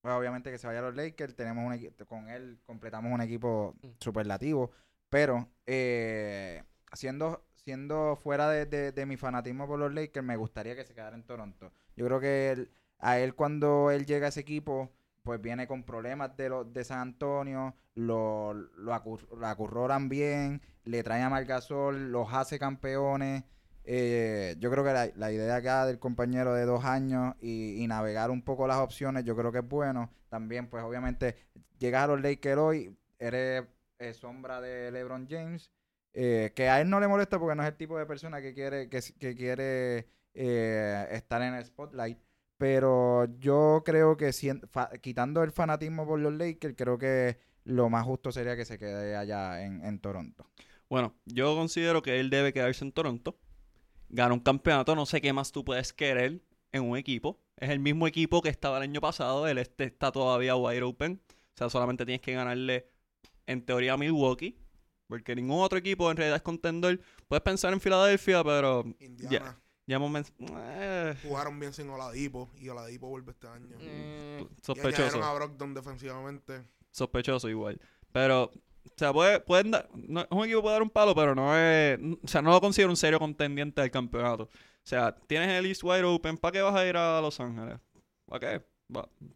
pues, obviamente que se vaya a los Lakers, tenemos un con él completamos un equipo mm. superlativo, pero eh, siendo, siendo fuera de, mi fanatismo por los Lakers, me gustaría que se quedara en Toronto. Yo creo que a él cuando él llega a ese equipo, pues viene con problemas de, los de San Antonio, lo, lo, acurroran bien, le trae a Margasol, los hace campeones. Eh, yo creo que la, la, idea acá del compañero de dos años y, navegar un poco las opciones, yo creo que es bueno. También, pues obviamente, llegas a los Lakers hoy, eres eh, sombra de LeBron James, eh, que a él no le molesta porque no es el tipo de persona que quiere, que, quiere estar en el spotlight. Pero yo creo que quitando el fanatismo por los Lakers, creo que lo más justo sería que se quede allá en, en Toronto. Bueno, yo considero que él debe quedarse en Toronto gana un campeonato, no sé qué más tú puedes querer en un equipo. Es el mismo equipo que estaba el año pasado, el este está todavía wide open. O sea, solamente tienes que ganarle, en teoría, Milwaukee. Porque ningún otro equipo en realidad es contender. Puedes pensar en Filadelfia, pero... Indiana. Ya, hemos eh. Jugaron bien sin Oladipo y Oladipo vuelve este año. Mm. Sospechoso. Y a Brogdon defensivamente. Sospechoso igual. Pero o sea, puede, pueden dar, un equipo puede dar un palo, pero no es, o sea, no lo considero un serio contendiente del campeonato. O sea, tienes el East Wide Open, ¿para qué vas a ir a Los Ángeles? ¿Para qué?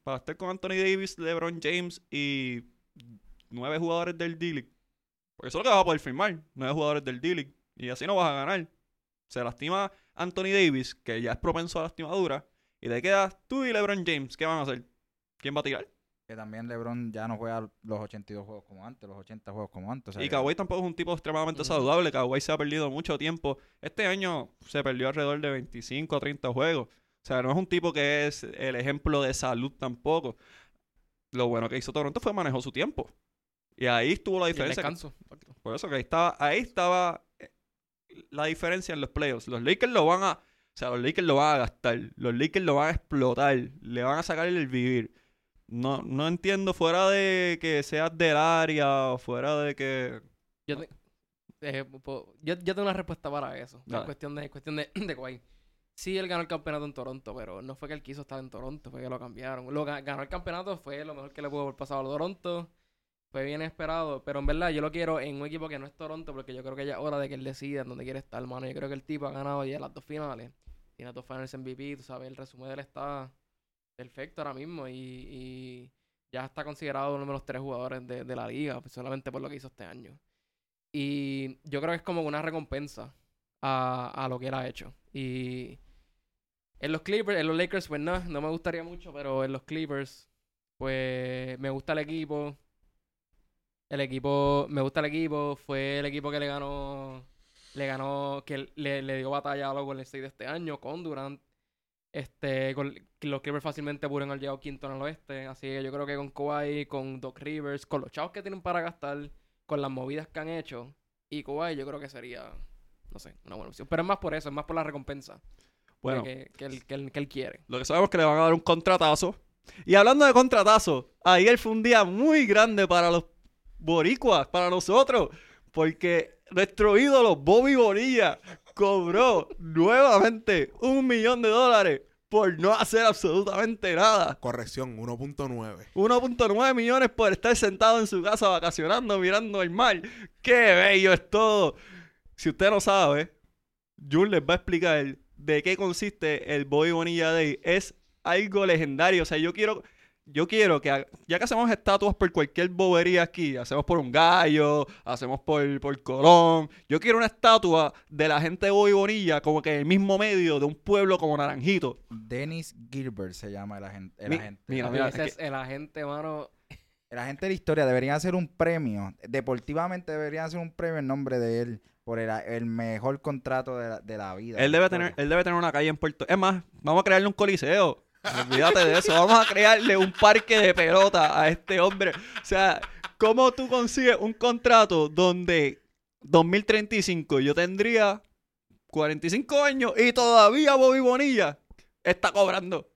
para estar con Anthony Davis, LeBron James y nueve jugadores del D-League. Porque eso es lo que vas a poder firmar, nueve jugadores del D-League. Y así no vas a ganar. Se lastima Anthony Davis, que ya es propenso a lastimadura, y te quedas tú y LeBron James. ¿Qué van a hacer? ¿Quién va a tirar? Que también LeBron ya no juega los 82 juegos como antes, los 80 juegos como antes. y Kawhi tampoco es un tipo extremadamente saludable. Kawhi se ha perdido mucho tiempo. Este año se perdió alrededor de 25 a 30 juegos. O sea, no es un tipo que es el ejemplo de salud tampoco. Lo bueno que hizo Toronto fue manejó su tiempo. Y ahí estuvo la diferencia. Por eso que ahí estaba, ahí estaba eh, la diferencia en los playoffs. Los Lakers lo van a. O sea, los Lakers lo van a gastar. Los Lakers lo van a explotar. Le van a sacar el vivir. No, no entiendo, fuera de que seas del área o fuera de que. Yo, eh, yo, tengo una respuesta para eso. Es cuestión de, cuestión de, de Sí, él ganó el campeonato en Toronto, pero no fue que él quiso estar en Toronto, fue que lo cambiaron. Lo ganó el campeonato, fue lo mejor que le pudo haber pasado a Toronto. Fue bien esperado, pero en verdad yo lo quiero en un equipo que no es Toronto, porque yo creo que ya es hora de que él decida en dónde quiere estar, hermano. Yo creo que el tipo ha ganado ya las dos finales. Tiene dos finales MVP, tú sabes, el resumen de él está perfecto ahora mismo y, ya está considerado uno de los tres jugadores de, la liga, pues, solamente por lo que hizo este año. Y yo creo que es como una recompensa a, a lo que él ha hecho. Y en los Clippers, en los Lakers, pues no, no me gustaría mucho, pero en los Clippers, pues me gusta el equipo. El equipo, me gusta el equipo, fue el equipo que le ganó, le ganó, que le, le dio batalla a los Golden State de este año con Durant. Este, con, los Clippers fácilmente pudieron haber llegado quinto en el oeste. Así que yo creo que con Kawhi, con Doc Rivers, con los chavos que tienen para gastar, con las movidas que han hecho, y Kawhi yo creo que sería, no sé, una buena opción. Pero es más por eso, es más por la recompensa. Bueno, que, que, él, que, él, quiere. Lo que sabemos es que le van a dar un contratazo. Y hablando de contratazo, ayer fue un día muy grande para los boricuas, para nosotros. Porque nuestro ídolo Bobby Bonilla cobró nuevamente un millón de dólares por no hacer absolutamente nada. Corrección, 1.9. 1.9 millones por estar sentado en su casa vacacionando, mirando el mar. ¡Qué bello es todo! Si usted no sabe, Jun les va a explicar de qué consiste el Bobby Bonilla Day. Es algo legendario. O sea, yo quiero yo quiero que, ya que hacemos estatuas por cualquier bobería aquí, hacemos por un gallo, hacemos por, por Colón, yo quiero una estatua de la gente de Bobby Bonilla como que en el mismo medio de un pueblo como Naranjito. Dennis Gilbert se llama el, agente. Mira, mira, ese es, el agente, mano. El agente de la historia debería hacer un premio, deportivamente debería hacer un premio en nombre de él por el, mejor contrato de la, vida. Él debe, tener, él debe tener una calle en Puerto... Es más, vamos a crearle un coliseo Olvídate de eso. Vamos a crearle un parque de pelota a este hombre. O sea, ¿cómo tú consigues un contrato donde 2035 yo tendría 45 años y todavía Bobby Bonilla está cobrando?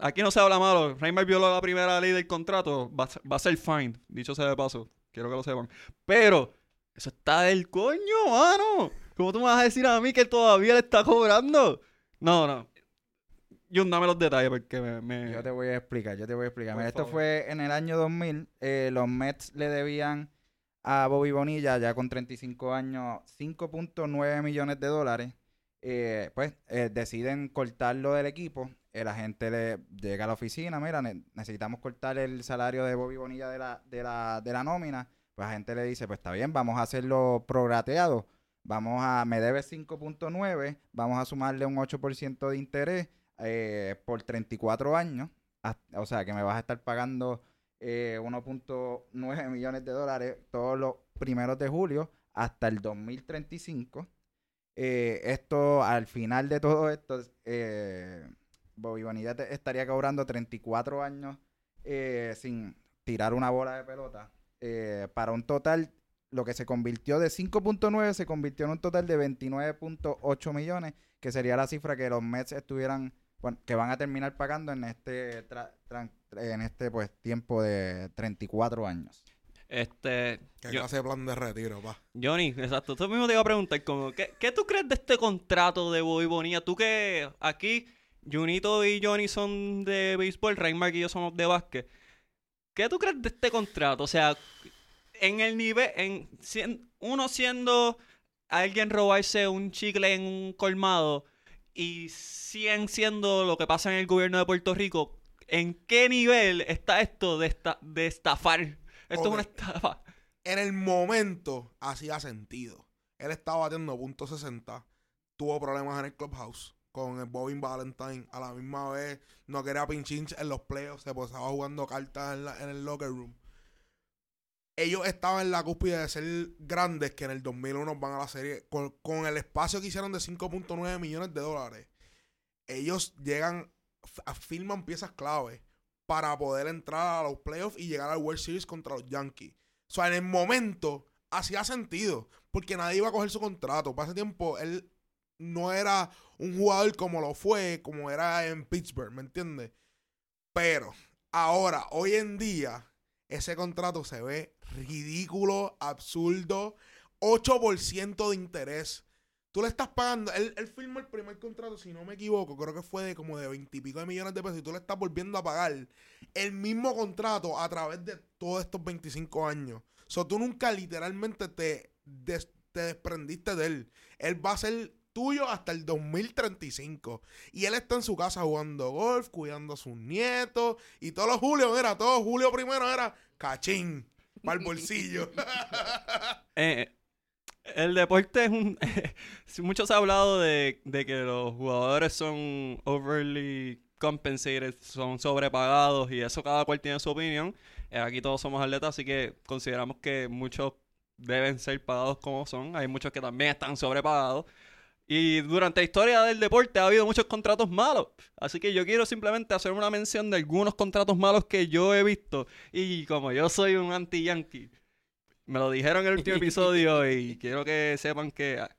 aquí no se habla malo. Reimer violó la primera ley del contrato. Va, va a ser fine. Dicho sea de paso. Quiero que lo sepan. Pero eso está del coño, mano. ¿Cómo tú me vas a decir a mí que todavía le está cobrando? No, no. Jun, dame los detalles porque me, Yo te voy a explicar, yo te voy a explicar. esto fue en el año 2000. Eh, los Mets le debían a Bobby Bonilla, ya con 35 años, 5.9 millones de dólares. Eh, pues eh, deciden cortarlo del equipo. El agente le llega a la oficina, mira, necesitamos cortar el salario de Bobby Bonilla de la, de la, de la nómina. Pues la gente le dice, pues está bien, vamos a hacerlo prograteado. Vamos a, me debe 5.9, vamos a sumarle un 8% de interés eh, por 34 años. o sea, que me vas a estar pagando 1.9 eh, millones de dólares todos los primeros de julio hasta el 2035. Eh, esto, al final de todo esto, eh, Bobby Bonilla estaría cobrando 34 años sin tirar una bola de pelota. para un total, lo que se convirtió de 5.9 se convirtió en un total de 29.8 millones, que sería la cifra que los Mets estuvieran que van a terminar pagando en este en este pues tiempo de 34 años. Este. ¿Qué yo, clase de plan de retiro, pa? Johnny, exacto. Tú mismo te iba a preguntar, como, ¿qué, ¿qué, tú crees de este contrato de Bobby Bonilla? Tú que aquí, Junito y Johnny son de béisbol, Reinmark y yo somos de básquet. ¿Qué tú crees de este contrato? O sea, en el nivel, en uno siendo alguien robarse un chicle en un colmado y siguen siendo lo que pasa en el gobierno de Puerto Rico, ¿en qué nivel está esto de, esta, de estafar? Esto es una estafa. En el momento hacía sentido. Él estaba batiendo punto 60, tuvo problemas en el clubhouse, con el Bobby Valentine. A la misma vez no quería pinchinch en los playoffs, se pasaba jugando cartas en, el locker room. Ellos estaban en la cúspide de ser grandes que en el 2001 van a la serie con, el espacio que hicieron de 5.9 millones de dólares. Ellos llegan, firman piezas clave para poder entrar a los playoffs y llegar al World Series contra los Yankees. O sea, en el momento hacía sentido, porque nadie iba a coger su contrato. Para ese tiempo, él no era un jugador como lo fue, como era en Pittsburgh, ¿me entiendes? Pero ahora, hoy en día, ese contrato se ve ridículo, absurdo, 8% de interés. Tú le estás pagando, él, él firmó el primer contrato, si no me equivoco, creo que fue de como de 20 y pico de millones de pesos y tú le estás volviendo a pagar el mismo contrato a través de todos estos 25 años. O sea, tú nunca literalmente te, te desprendiste de él. Él va a ser tuyo hasta el 2035. Y él está en su casa jugando golf, cuidando a sus nietos. Y todos los Julio, era todo Julio primero era cachín, para el bolsillo. eh, el deporte es un... mucho se ha hablado de, de, que los jugadores son overly compensated, son sobrepagados y eso cada cual tiene su opinión. Eh, aquí todos somos atletas, así que consideramos que muchos deben ser pagados como son. Hay muchos que también están sobrepagados. Y durante la historia del deporte ha habido muchos contratos malos. Así que yo quiero simplemente hacer una mención de algunos contratos malos que yo he visto. Y como yo soy un anti-yankee, me lo dijeron en el último episodio y quiero que sepan que ah,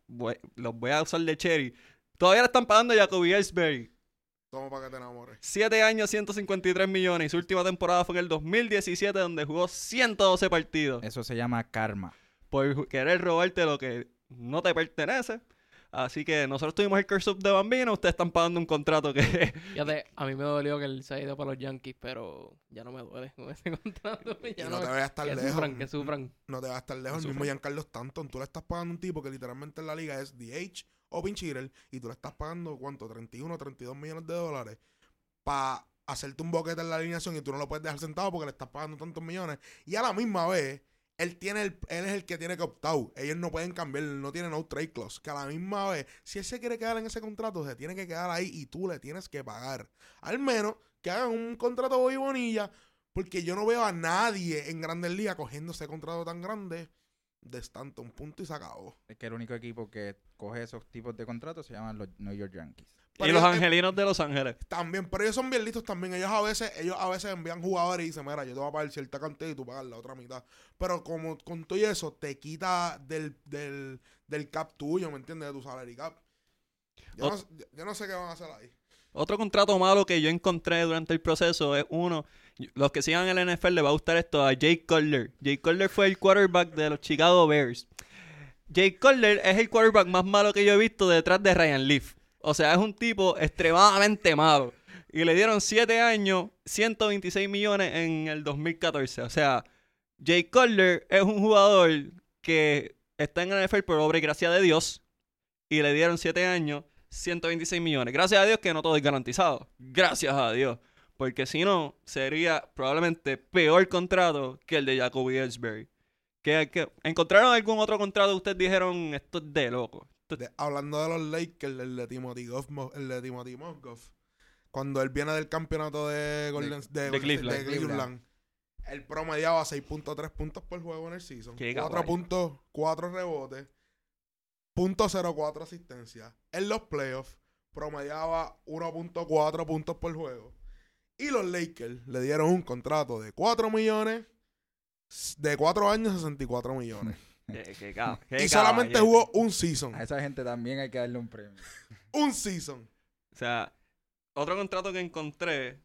los voy a usar de cherry. Todavía le están pagando a Jacoby Ellsbury. Toma para que te enamores. Siete años, 153 millones. Y su última temporada fue en el 2017, donde jugó 112 partidos. Eso se llama karma. Por querer robarte lo que no te pertenece. Así que nosotros tuvimos el curse de Bambino, ustedes están pagando un contrato que... Fíjate, a mí me dolió que él se haya ido para los Yankees, pero ya no me duele con ese contrato. Ya no, te vayas a estar lejos. Sufran, que sufran. No te vayas a estar lejos. El mismo Giancarlo Stanton, tú le estás pagando a un tipo que literalmente en la liga es DH o pinch y tú le estás pagando, ¿cuánto? 31, 32 millones de dólares para hacerte un boquete en la alineación y tú no lo puedes dejar sentado porque le estás pagando tantos millones. Y a la misma vez él tiene el, él es el que tiene que opt out. Ellos no pueden cambiar, no tienen no trade clause. Que a la misma vez, si él se quiere quedar en ese contrato, se tiene que quedar ahí y tú le tienes que pagar. Al menos que hagan un contrato y bonilla, porque yo no veo a nadie en Grandes Ligas cogiendo ese contrato tan grande de un punto y se acabó. Es que el único equipo que coge esos tipos de contratos se llaman los New York Yankees y los angelinos de Los Ángeles. También, pero ellos son bien listos también. Ellos a veces, ellos a veces envían jugadores y dicen, mira, yo te voy a pagar cierta cantidad y tú pagas la otra mitad. Pero como con todo eso, te quita del, del, del cap tuyo, ¿me entiendes? De tu salary cap. Yo, no, yo no sé qué van a hacer ahí. Otro contrato malo que yo encontré durante el proceso es uno. Los que sigan el NFL les va a gustar esto a Jake Cutler. Jake Cutler fue el quarterback de los Chicago Bears. Jake Cutler es el quarterback más malo que yo he visto detrás de Ryan Leaf. O sea, es un tipo extremadamente malo. Y le dieron 7 años, 126 millones en el 2014. O sea, Jay Cutler es un jugador que está en el NFL por obra y gracia de Dios. Y le dieron 7 años, 126 millones. Gracias a Dios que no todo es garantizado. Gracias a Dios. Porque si no, sería probablemente peor contrato que el de Jacoby Ellsbury. Que, ¿Encontraron algún otro contrato ustedes dijeron esto es de loco? Hablando de los Lakers, el de Timothy Goff, el de Timothy Goff, cuando él viene del campeonato de, de, Cleveland, él promediaba 6.3 puntos por juego en el season, 4 puntos, 4 rebotes, .04 asistencia. En los playoffs promediaba 1.4 puntos por juego. Y los Lakers le dieron un contrato de 4 millones, de 4 años, 64 millones. y solamente jugó un season. A esa gente también hay que darle un premio. un season. O sea, otro contrato que encontré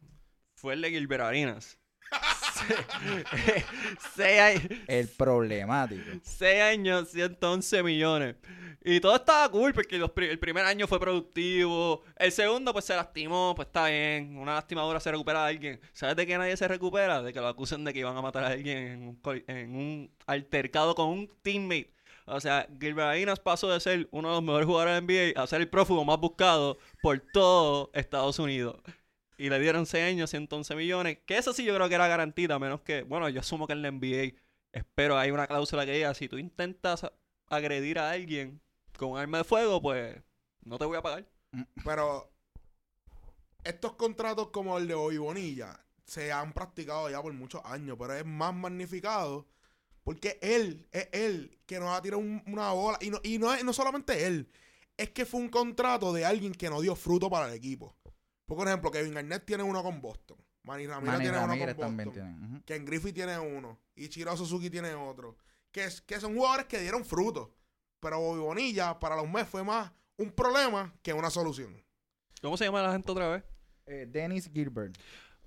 fue el de Gilbert Arenas. El problemático. 6 años, 111 millones. Y todo estaba cool porque el primer año fue productivo. El segundo, pues se lastimó, pues está bien. Una lastimadura se recupera a alguien. ¿Sabes de qué nadie se recupera? De que lo acusen de que iban a matar a alguien en un, altercado con un teammate. O sea, Gilbert Arenas pasó de ser uno de los mejores jugadores de NBA a ser el prófugo más buscado por todo Estados Unidos. Y le dieron 6 años, 111 millones. Que eso sí yo creo que era garantida, menos que, bueno, yo asumo que en la NBA, espero hay una cláusula que diga, si tú intentas agredir a alguien con arma de fuego, pues no te voy a pagar. Mm. Pero estos contratos como el de Bobby Bonilla se han practicado ya por muchos años, pero es más magnificado porque él, es él que nos ha tirado una bola. Y, no, y no, es, no solamente él, es que fue un contrato de alguien que no dio fruto para el equipo. Por ejemplo, Kevin Garnett tiene uno con Boston. Manny Ramírez tiene uno con Boston. Ken Griffey tiene uno. Y Chiro Suzuki tiene otro. Que, que son jugadores que dieron fruto. Pero Bobby Bonilla para los Mets fue más un problema que una solución. ¿Cómo se llama la gente otra vez? Eh, Dennis Gilbert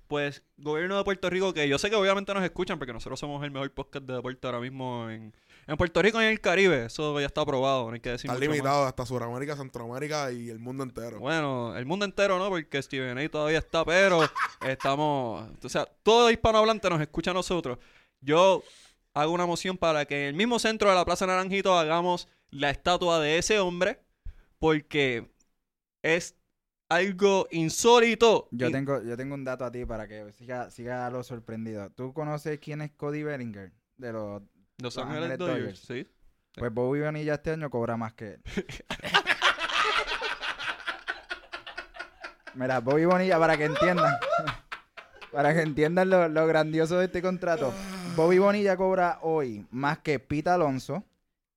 pues gobierno de Puerto Rico, que yo sé que obviamente nos escuchan porque nosotros somos el mejor podcast de deporte ahora mismo en, Puerto Rico y en el Caribe. Eso ya está aprobado, no hay que decir Está limitado hasta Sudamérica, Centroamérica y el mundo entero. Bueno, el mundo entero no, porque Steven A todavía está, pero estamos... O sea, todo hispanohablante nos escucha a nosotros. Yo hago una moción para que en el mismo centro de la Plaza Naranjito hagamos la estatua de ese hombre porque es algo insólito. Yo tengo, yo tengo un dato a ti para que siga, siga lo sorprendido. ¿Tú conoces quién es Cody Bellinger? De los Los Ángeles Dodgers, sí. Pues Bobby Bonilla este año cobra más que él. Mira, Bobby Bonilla, para que entiendan, para que entiendan lo, lo grandioso de este contrato. Bobby Bonilla cobra hoy más que Pete Alonso,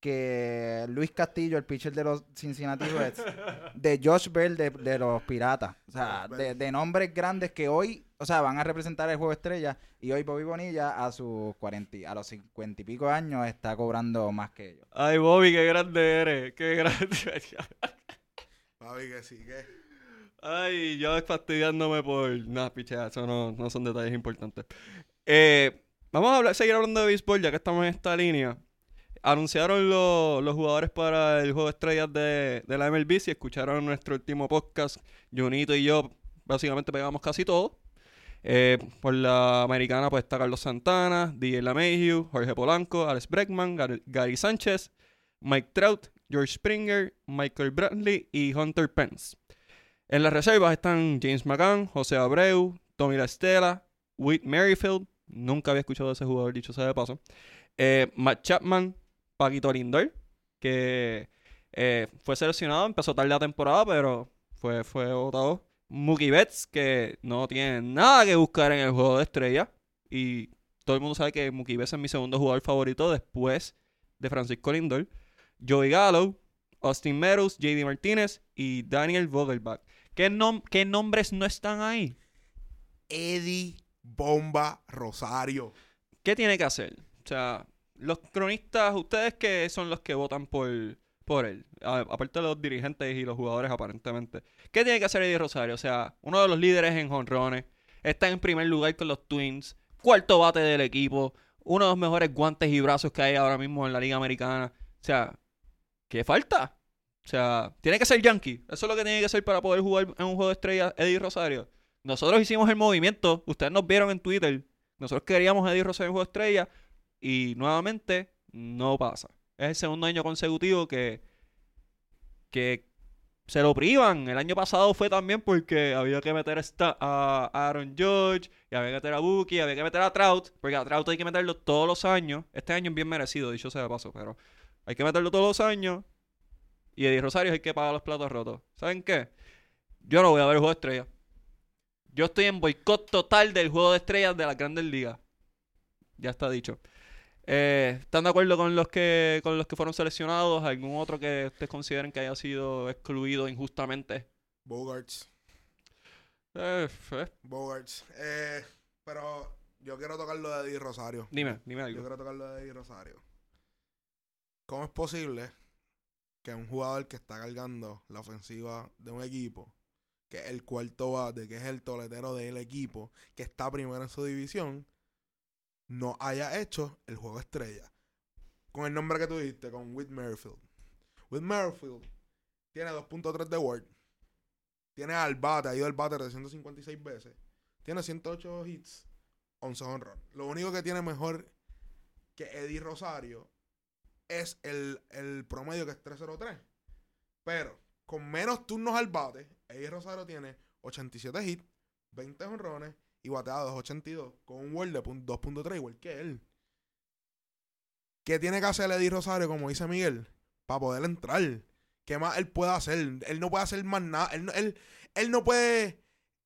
que Luis Castillo, el pitcher de los Cincinnati Reds, de Josh Bell de, los Piratas. O sea, de, nombres grandes que hoy, o sea, van a representar el juego estrella. Y hoy Bobby Bonilla a sus 40, a los 50 y pico años está cobrando más que ellos. Ay, Bobby, qué grande eres. Qué grande. Bobby, que sí, que. Ay, yo fastidiándome por. Nada, pichea, eso no, no son detalles importantes. Eh, vamos a hablar, seguir hablando de béisbol, ya que estamos en esta línea anunciaron los jugadores para el juego de estrellas de, la MLB. Si escucharon nuestro último podcast, Junito y yo básicamente pegamos casi todo. Eh, por la americana pues está Carlos Santana, DJ LaMahieu, Jorge Polanco, Alex Breckman, Gary Sánchez, Mike Trout, George Springer, Michael Bradley y Hunter Pence. En las reservas están James McCann, José Abreu, Tommy La Estela, Whit Merrifield, nunca había escuchado ese jugador, dicho sea de paso, eh, Matt Chapman, Paquito Lindor, que eh, fue seleccionado, empezó tarde la temporada, pero fue, fue votado. Mookie Betts, que no tiene nada que buscar en el juego de estrella. Y todo el mundo sabe que Mookie Betts es mi segundo jugador favorito después de Francisco Lindor. Joey Gallo, Austin Meadows, JD Martínez y Daniel Vogelbach. ¿Qué, ¿Qué nombres no están ahí? Eddie Bomba Rosario. ¿Qué tiene que hacer? O sea, los cronistas, ustedes que son los que votan por, por él, aparte de los dirigentes y los jugadores aparentemente, ¿qué tiene que hacer Eddie Rosario? O sea, uno de los líderes en jonrones, está en primer lugar con los Twins, cuarto bate del equipo, uno de los mejores guantes y brazos que hay ahora mismo en la Liga Americana. O sea, ¿qué falta? O sea, tiene que ser Yankee. Eso es lo que tiene que ser para poder jugar en un juego de estrellas Eddie Rosario. Nosotros hicimos el movimiento, ustedes nos vieron en Twitter. Nosotros queríamos Eddie Rosario en juego de estrellas y nuevamente no pasa. Es el segundo año consecutivo que, que se lo privan. El año pasado fue también porque había que meter a Aaron George, y había que meter a Buki, había que meter a Trout, porque a Trout hay que meterlo todos los años. Este año es bien merecido, dicho sea de paso, pero hay que meterlo todos los años. Y Eddie Rosario hay que pagar los platos rotos. ¿Saben qué? Yo no voy a ver el juego de estrellas. Yo estoy en boicot total del juego de estrellas de la Grandes Ligas. Ya está dicho. Eh, ¿Están de acuerdo con los que con los que fueron seleccionados? ¿Algún otro que ustedes consideren que haya sido excluido injustamente? Bogarts. Eh, eh. Bogarts. Eh, pero yo quiero tocar lo de Eddie Rosario. Dime, dime algo. Yo quiero tocar lo de Eddie Rosario. ¿Cómo es posible que un jugador que está cargando la ofensiva de un equipo, que es el cuarto bate, que es el toletero del equipo, que está primero en su división, no haya hecho el juego estrella. Con el nombre que tú diste, con Whit Merrifield. Whit Merrifield tiene 2.3 de Word. Tiene al bate, ha ido al bate 356 veces. Tiene 108 hits, 11 honor. Lo único que tiene mejor que Eddie Rosario es el, el promedio que es 303. Pero con menos turnos al bate, Eddie Rosario tiene 87 hits, 20 honrones y batea 2.82 con un World de 2.3 igual que él. ¿Qué tiene que hacer Eddie Rosario, como dice Miguel, para poder entrar? ¿Qué más él puede hacer? Él no puede hacer más nada. Él, él, él no puede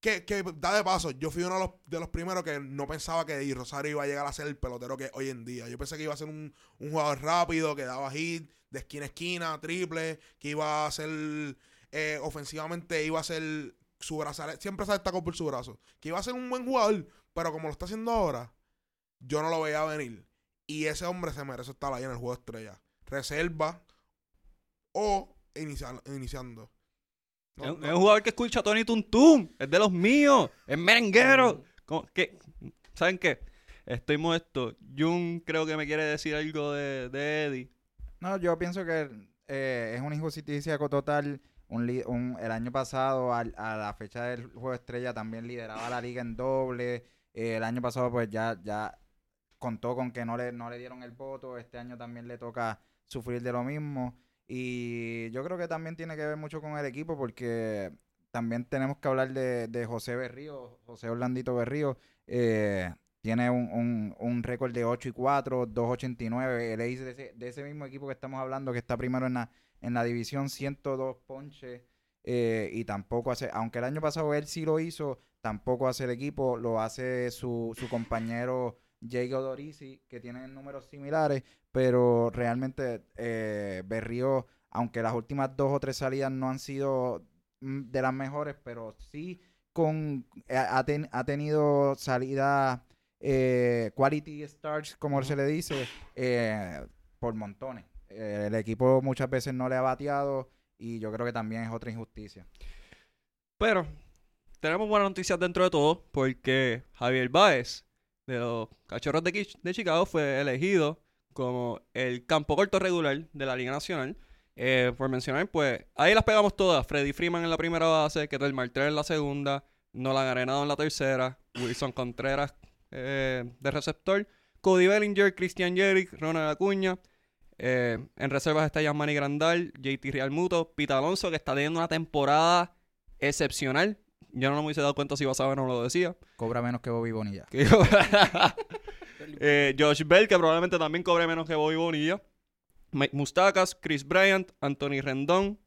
que, que da de paso, yo fui uno de los, de los primeros que no pensaba que Rosario iba a llegar a ser el pelotero que hoy en día. Yo pensé que iba a ser un, jugador rápido, que daba hit de esquina a esquina, triple, que iba a ser eh, ofensivamente, iba a ser su brazo, siempre se destacó por su brazo, que iba a ser un buen jugador, pero como lo está haciendo ahora, yo no lo veía venir. Y ese hombre se merece estar ahí en el juego de estrella. Reserva o iniciando. es, un jugador que escucha a Tony Tuntun. Es de los míos. Es merenguero. ¿Qué? ¿Saben qué? Estoy molesto. Jun creo que me quiere decir algo de, Eddie. No, yo pienso que eh, es una injusticia total. Un, el año pasado, a la fecha del juego estrella, también lideraba la liga en doble. Eh, el año pasado, pues ya, ya contó con que no le, no le dieron el voto. Este año también le toca sufrir de lo mismo. Y yo creo que también tiene que ver mucho con el equipo porque también tenemos que hablar de, José Berrío, José Orlandito Berrío. Eh, tiene un, un, récord de 8 y 4, 2.89. El ace de ese, de ese mismo equipo que estamos hablando, que está primero en la, en la división, 102 ponches. Eh, y tampoco hace, aunque el año pasado él sí lo hizo, tampoco hace el equipo, lo hace su, su compañero Jake Odorisi, que tienen números similares, pero realmente eh, Berrío, aunque las últimas dos o tres salidas no han sido mm, de las mejores, pero sí con eh, ha, tenido salidas eh, quality starts, como se le dice, por montones. El equipo muchas veces no le ha bateado y yo creo que también es otra injusticia. Pero tenemos buenas noticias dentro de todo porque Javier Báez de los Cachorros de, de Chicago fue elegido como el campo corto regular de la Liga Nacional. Eh, por mencionar, pues ahí las pegamos todas. Freddy Freeman en la primera base, que el Martel en la segunda, Nolan Arenado en la tercera, Wilson Contreras eh, de receptor, Cody Bellinger, Christian Jerick, Ronald Acuña. Eh, en reservas está Yamani Grandal, JT Real Muto, Pita Alonso, que está teniendo una temporada excepcional. Yo no me hubiese dado cuenta si Basabe o no lo decía. Cobra menos que Bobby Bonilla. eh, Josh Bell, que probablemente también cobre menos que Bobby Bonilla. Mike Mustakas, Chris Bryant, Anthony Rendón,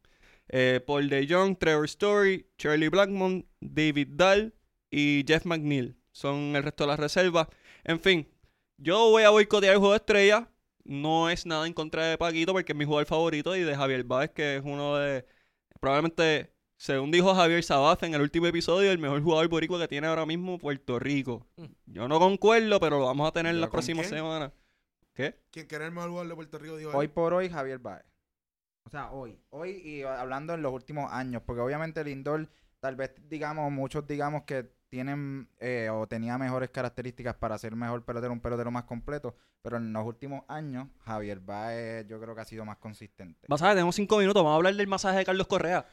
eh, Paul DeJong, Trevor Story, Charlie Blackmon, David Dahl y Jeff McNeil. Son el resto de las reservas. En fin, yo voy a boicotear el juego de estrella. No es nada en contra de Paquito porque es mi jugador favorito y de Javier Báez, que es uno de probablemente según dijo Javier Sabaza en el último episodio, el mejor jugador boricua que tiene ahora mismo Puerto Rico. Mm. Yo no concuerdo, pero lo vamos a tener en las próximas semanas. ¿Qué? ¿Quién quiere el mejor jugador de Puerto Rico? hoy por hoy, Javier Baez. O sea, hoy. Hoy y hablando en los últimos años. Porque obviamente Lindor, tal vez digamos, muchos digamos que tienen eh, o tenía mejores características para ser mejor pelotero, un pelotero más completo. Pero en los últimos años, Javier Baez yo creo que ha sido más consistente. Vas a ver, tenemos cinco minutos. Vamos a hablar del masaje de Carlos Correa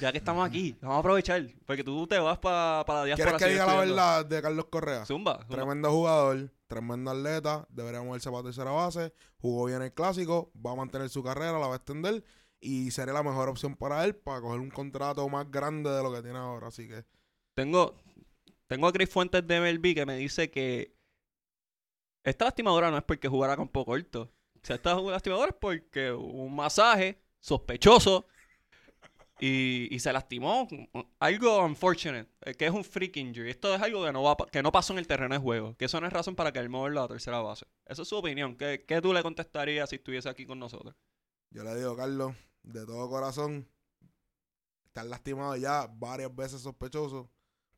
ya que estamos aquí, vamos a aprovechar. Porque tú te vas para la diáspora. ¿Quieres que diga la verdad de Carlos Correa? Zumba, Tremendo jugador, tremendo atleta, debería moverse para tercera base, jugó bien el clásico, va a mantener su carrera, la va a extender y sería la mejor opción para él para coger un contrato más grande de lo que tiene ahora. Así que. Tengo, tengo a Chris Fuentes de MLB que me dice que esta lastimadora no es porque jugara con poco corto. O sea, esta lastimadora es porque un masaje sospechoso y, se lastimó. Algo unfortunate, eh, que es un freak injury. Esto es algo que no, va, no pasó en el terreno de juego. Que eso no es razón para que él mueva la tercera base. Esa es su opinión. ¿Qué, ¿Qué, tú le contestarías si estuviese aquí con nosotros? Yo le digo, Carlos, de todo corazón, estás lastimado ya varias veces sospechoso.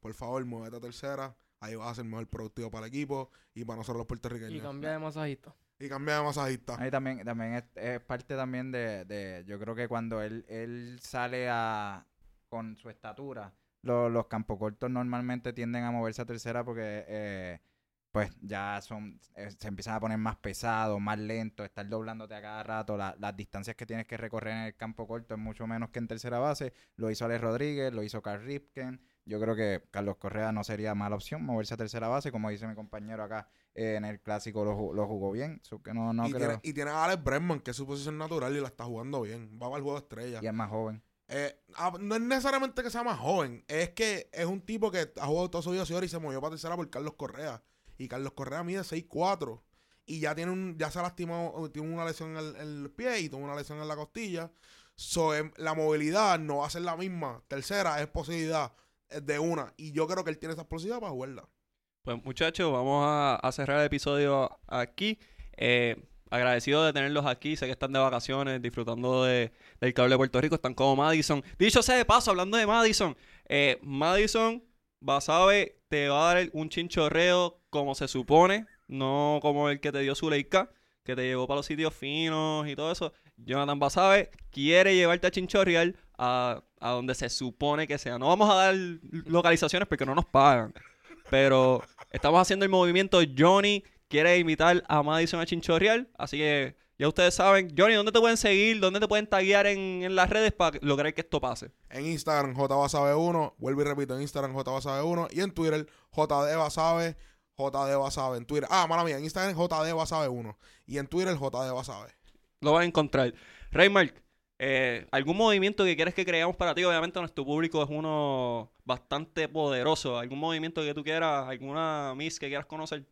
Por favor, muévete a tercera. Ahí vas a ser mejor productivo para el equipo y para nosotros los puertorriqueños. Y cambia de masajista. Y cambia de masajista. Ahí también, también es, parte también de, yo creo que cuando él, él sale a, con su estatura, los campos cortos normalmente tienden a moverse a tercera porque eh, pues ya son eh, se empiezan a poner más pesados, más lentos, estar doblándote a cada rato, las distancias que tienes que recorrer en el campo corto es mucho menos que en tercera base. Lo hizo Alex Rodríguez, lo hizo Carl Ripken. Yo creo que Carlos Correa no sería mala opción moverse a tercera base, como dice mi compañero acá eh, en el clásico lo, jugó bien. que no, no y, tiene, y, tiene, a Alex Bregman, que es su posición natural y la está jugando bien. Va para el juego de estrella. Y es más joven. Eh, ah, no es necesariamente que sea más joven, es que es un tipo que ha jugado toda su vida y se movió para tercera por Carlos Correa. Y Carlos Correa mide 6'4 y ya tiene un, ya se ha lastimado, tiene una lesión en el, pie y tuvo una lesión en la costilla. So, em, la movilidad no va a ser la misma. Tercera, es posibilidad de una. Y yo creo que él tiene esa explosividad para jugarla. Pues muchachos, vamos a, cerrar el episodio aquí. Eh, agradecido de tenerlos aquí. Sé que están de vacaciones, disfrutando de, del cable de Puerto Rico. Están como Madison. Dicho sea de paso, hablando de Madison. Eh, Madison, Basabe, te va a dar un chinchorreo como se supone. No como el que te dio Zuleika, que te llevó para los sitios finos y todo eso. Jonathan Basabe quiere llevarte a chinchorreal a, a donde se supone que sea. No vamos a dar localizaciones porque no nos pagan. Pero estamos haciendo el movimiento. Johnny quiere invitar a Madison a Chinchorreal. Así que ya ustedes saben. Johnny, ¿dónde te pueden seguir? ¿Dónde te pueden taguear en, en las redes para lograr que esto pase? En Instagram, JBasabe1. Vuelvo y repito, en Instagram, JBasabe1. Y en Twitter, JDBasabe. JD en Twitter. Ah, mala mía, en Instagram JD1. Y en Twitter JD Lo vas a encontrar. Raymark, eh, ¿Algún movimiento que quieres que creamos para ti? Obviamente nuestro público es uno bastante poderoso. ¿Algún movimiento que tú quieras, alguna Miss que quieras conocer?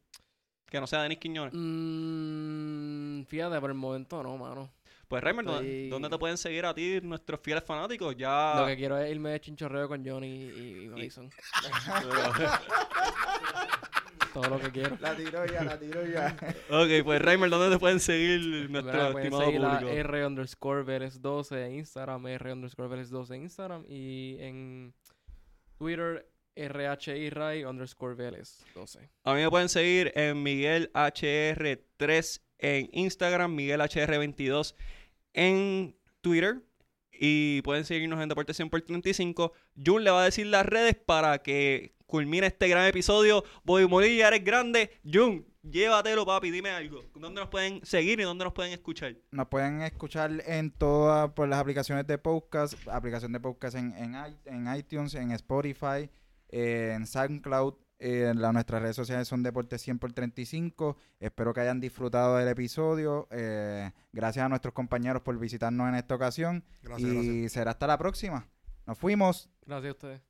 Que no sea Denis Quiñones. Mm, fíjate, por el momento no, mano. Pues Reimer, ¿dónde te pueden seguir a ti nuestros fieles fanáticos? Ya... Lo que quiero es irme de chinchorreo con Johnny y, y Mason. todo lo que quiero. La tiro ya, la tiro ya. ok, pues Reimer, ¿dónde te pueden seguir nuestro estimado seguir público? R underscore Veres 12 en Instagram, R underscore Veres 12 en Instagram y en Twitter RHI Ray underscore Vélez 12. A mí me pueden seguir en Miguel HR3 en Instagram, Miguel HR22 en Twitter. Y pueden seguirnos en Deporte 100 por 35. Jun le va a decir las redes para que culmina este gran episodio. Voy Molilla, eres grande. Jun, llévatelo, papi. Dime algo. ¿Dónde nos pueden seguir y dónde nos pueden escuchar? Nos pueden escuchar en todas por las aplicaciones de podcast. Aplicación de podcast en, en, iTunes, en Spotify, en SoundCloud. En nuestras redes sociales son Deporte 100 por 35. Espero que hayan disfrutado del episodio. Eh, gracias a nuestros compañeros por visitarnos en esta ocasión. y será hasta la próxima. Nos fuimos. Gracias a ustedes.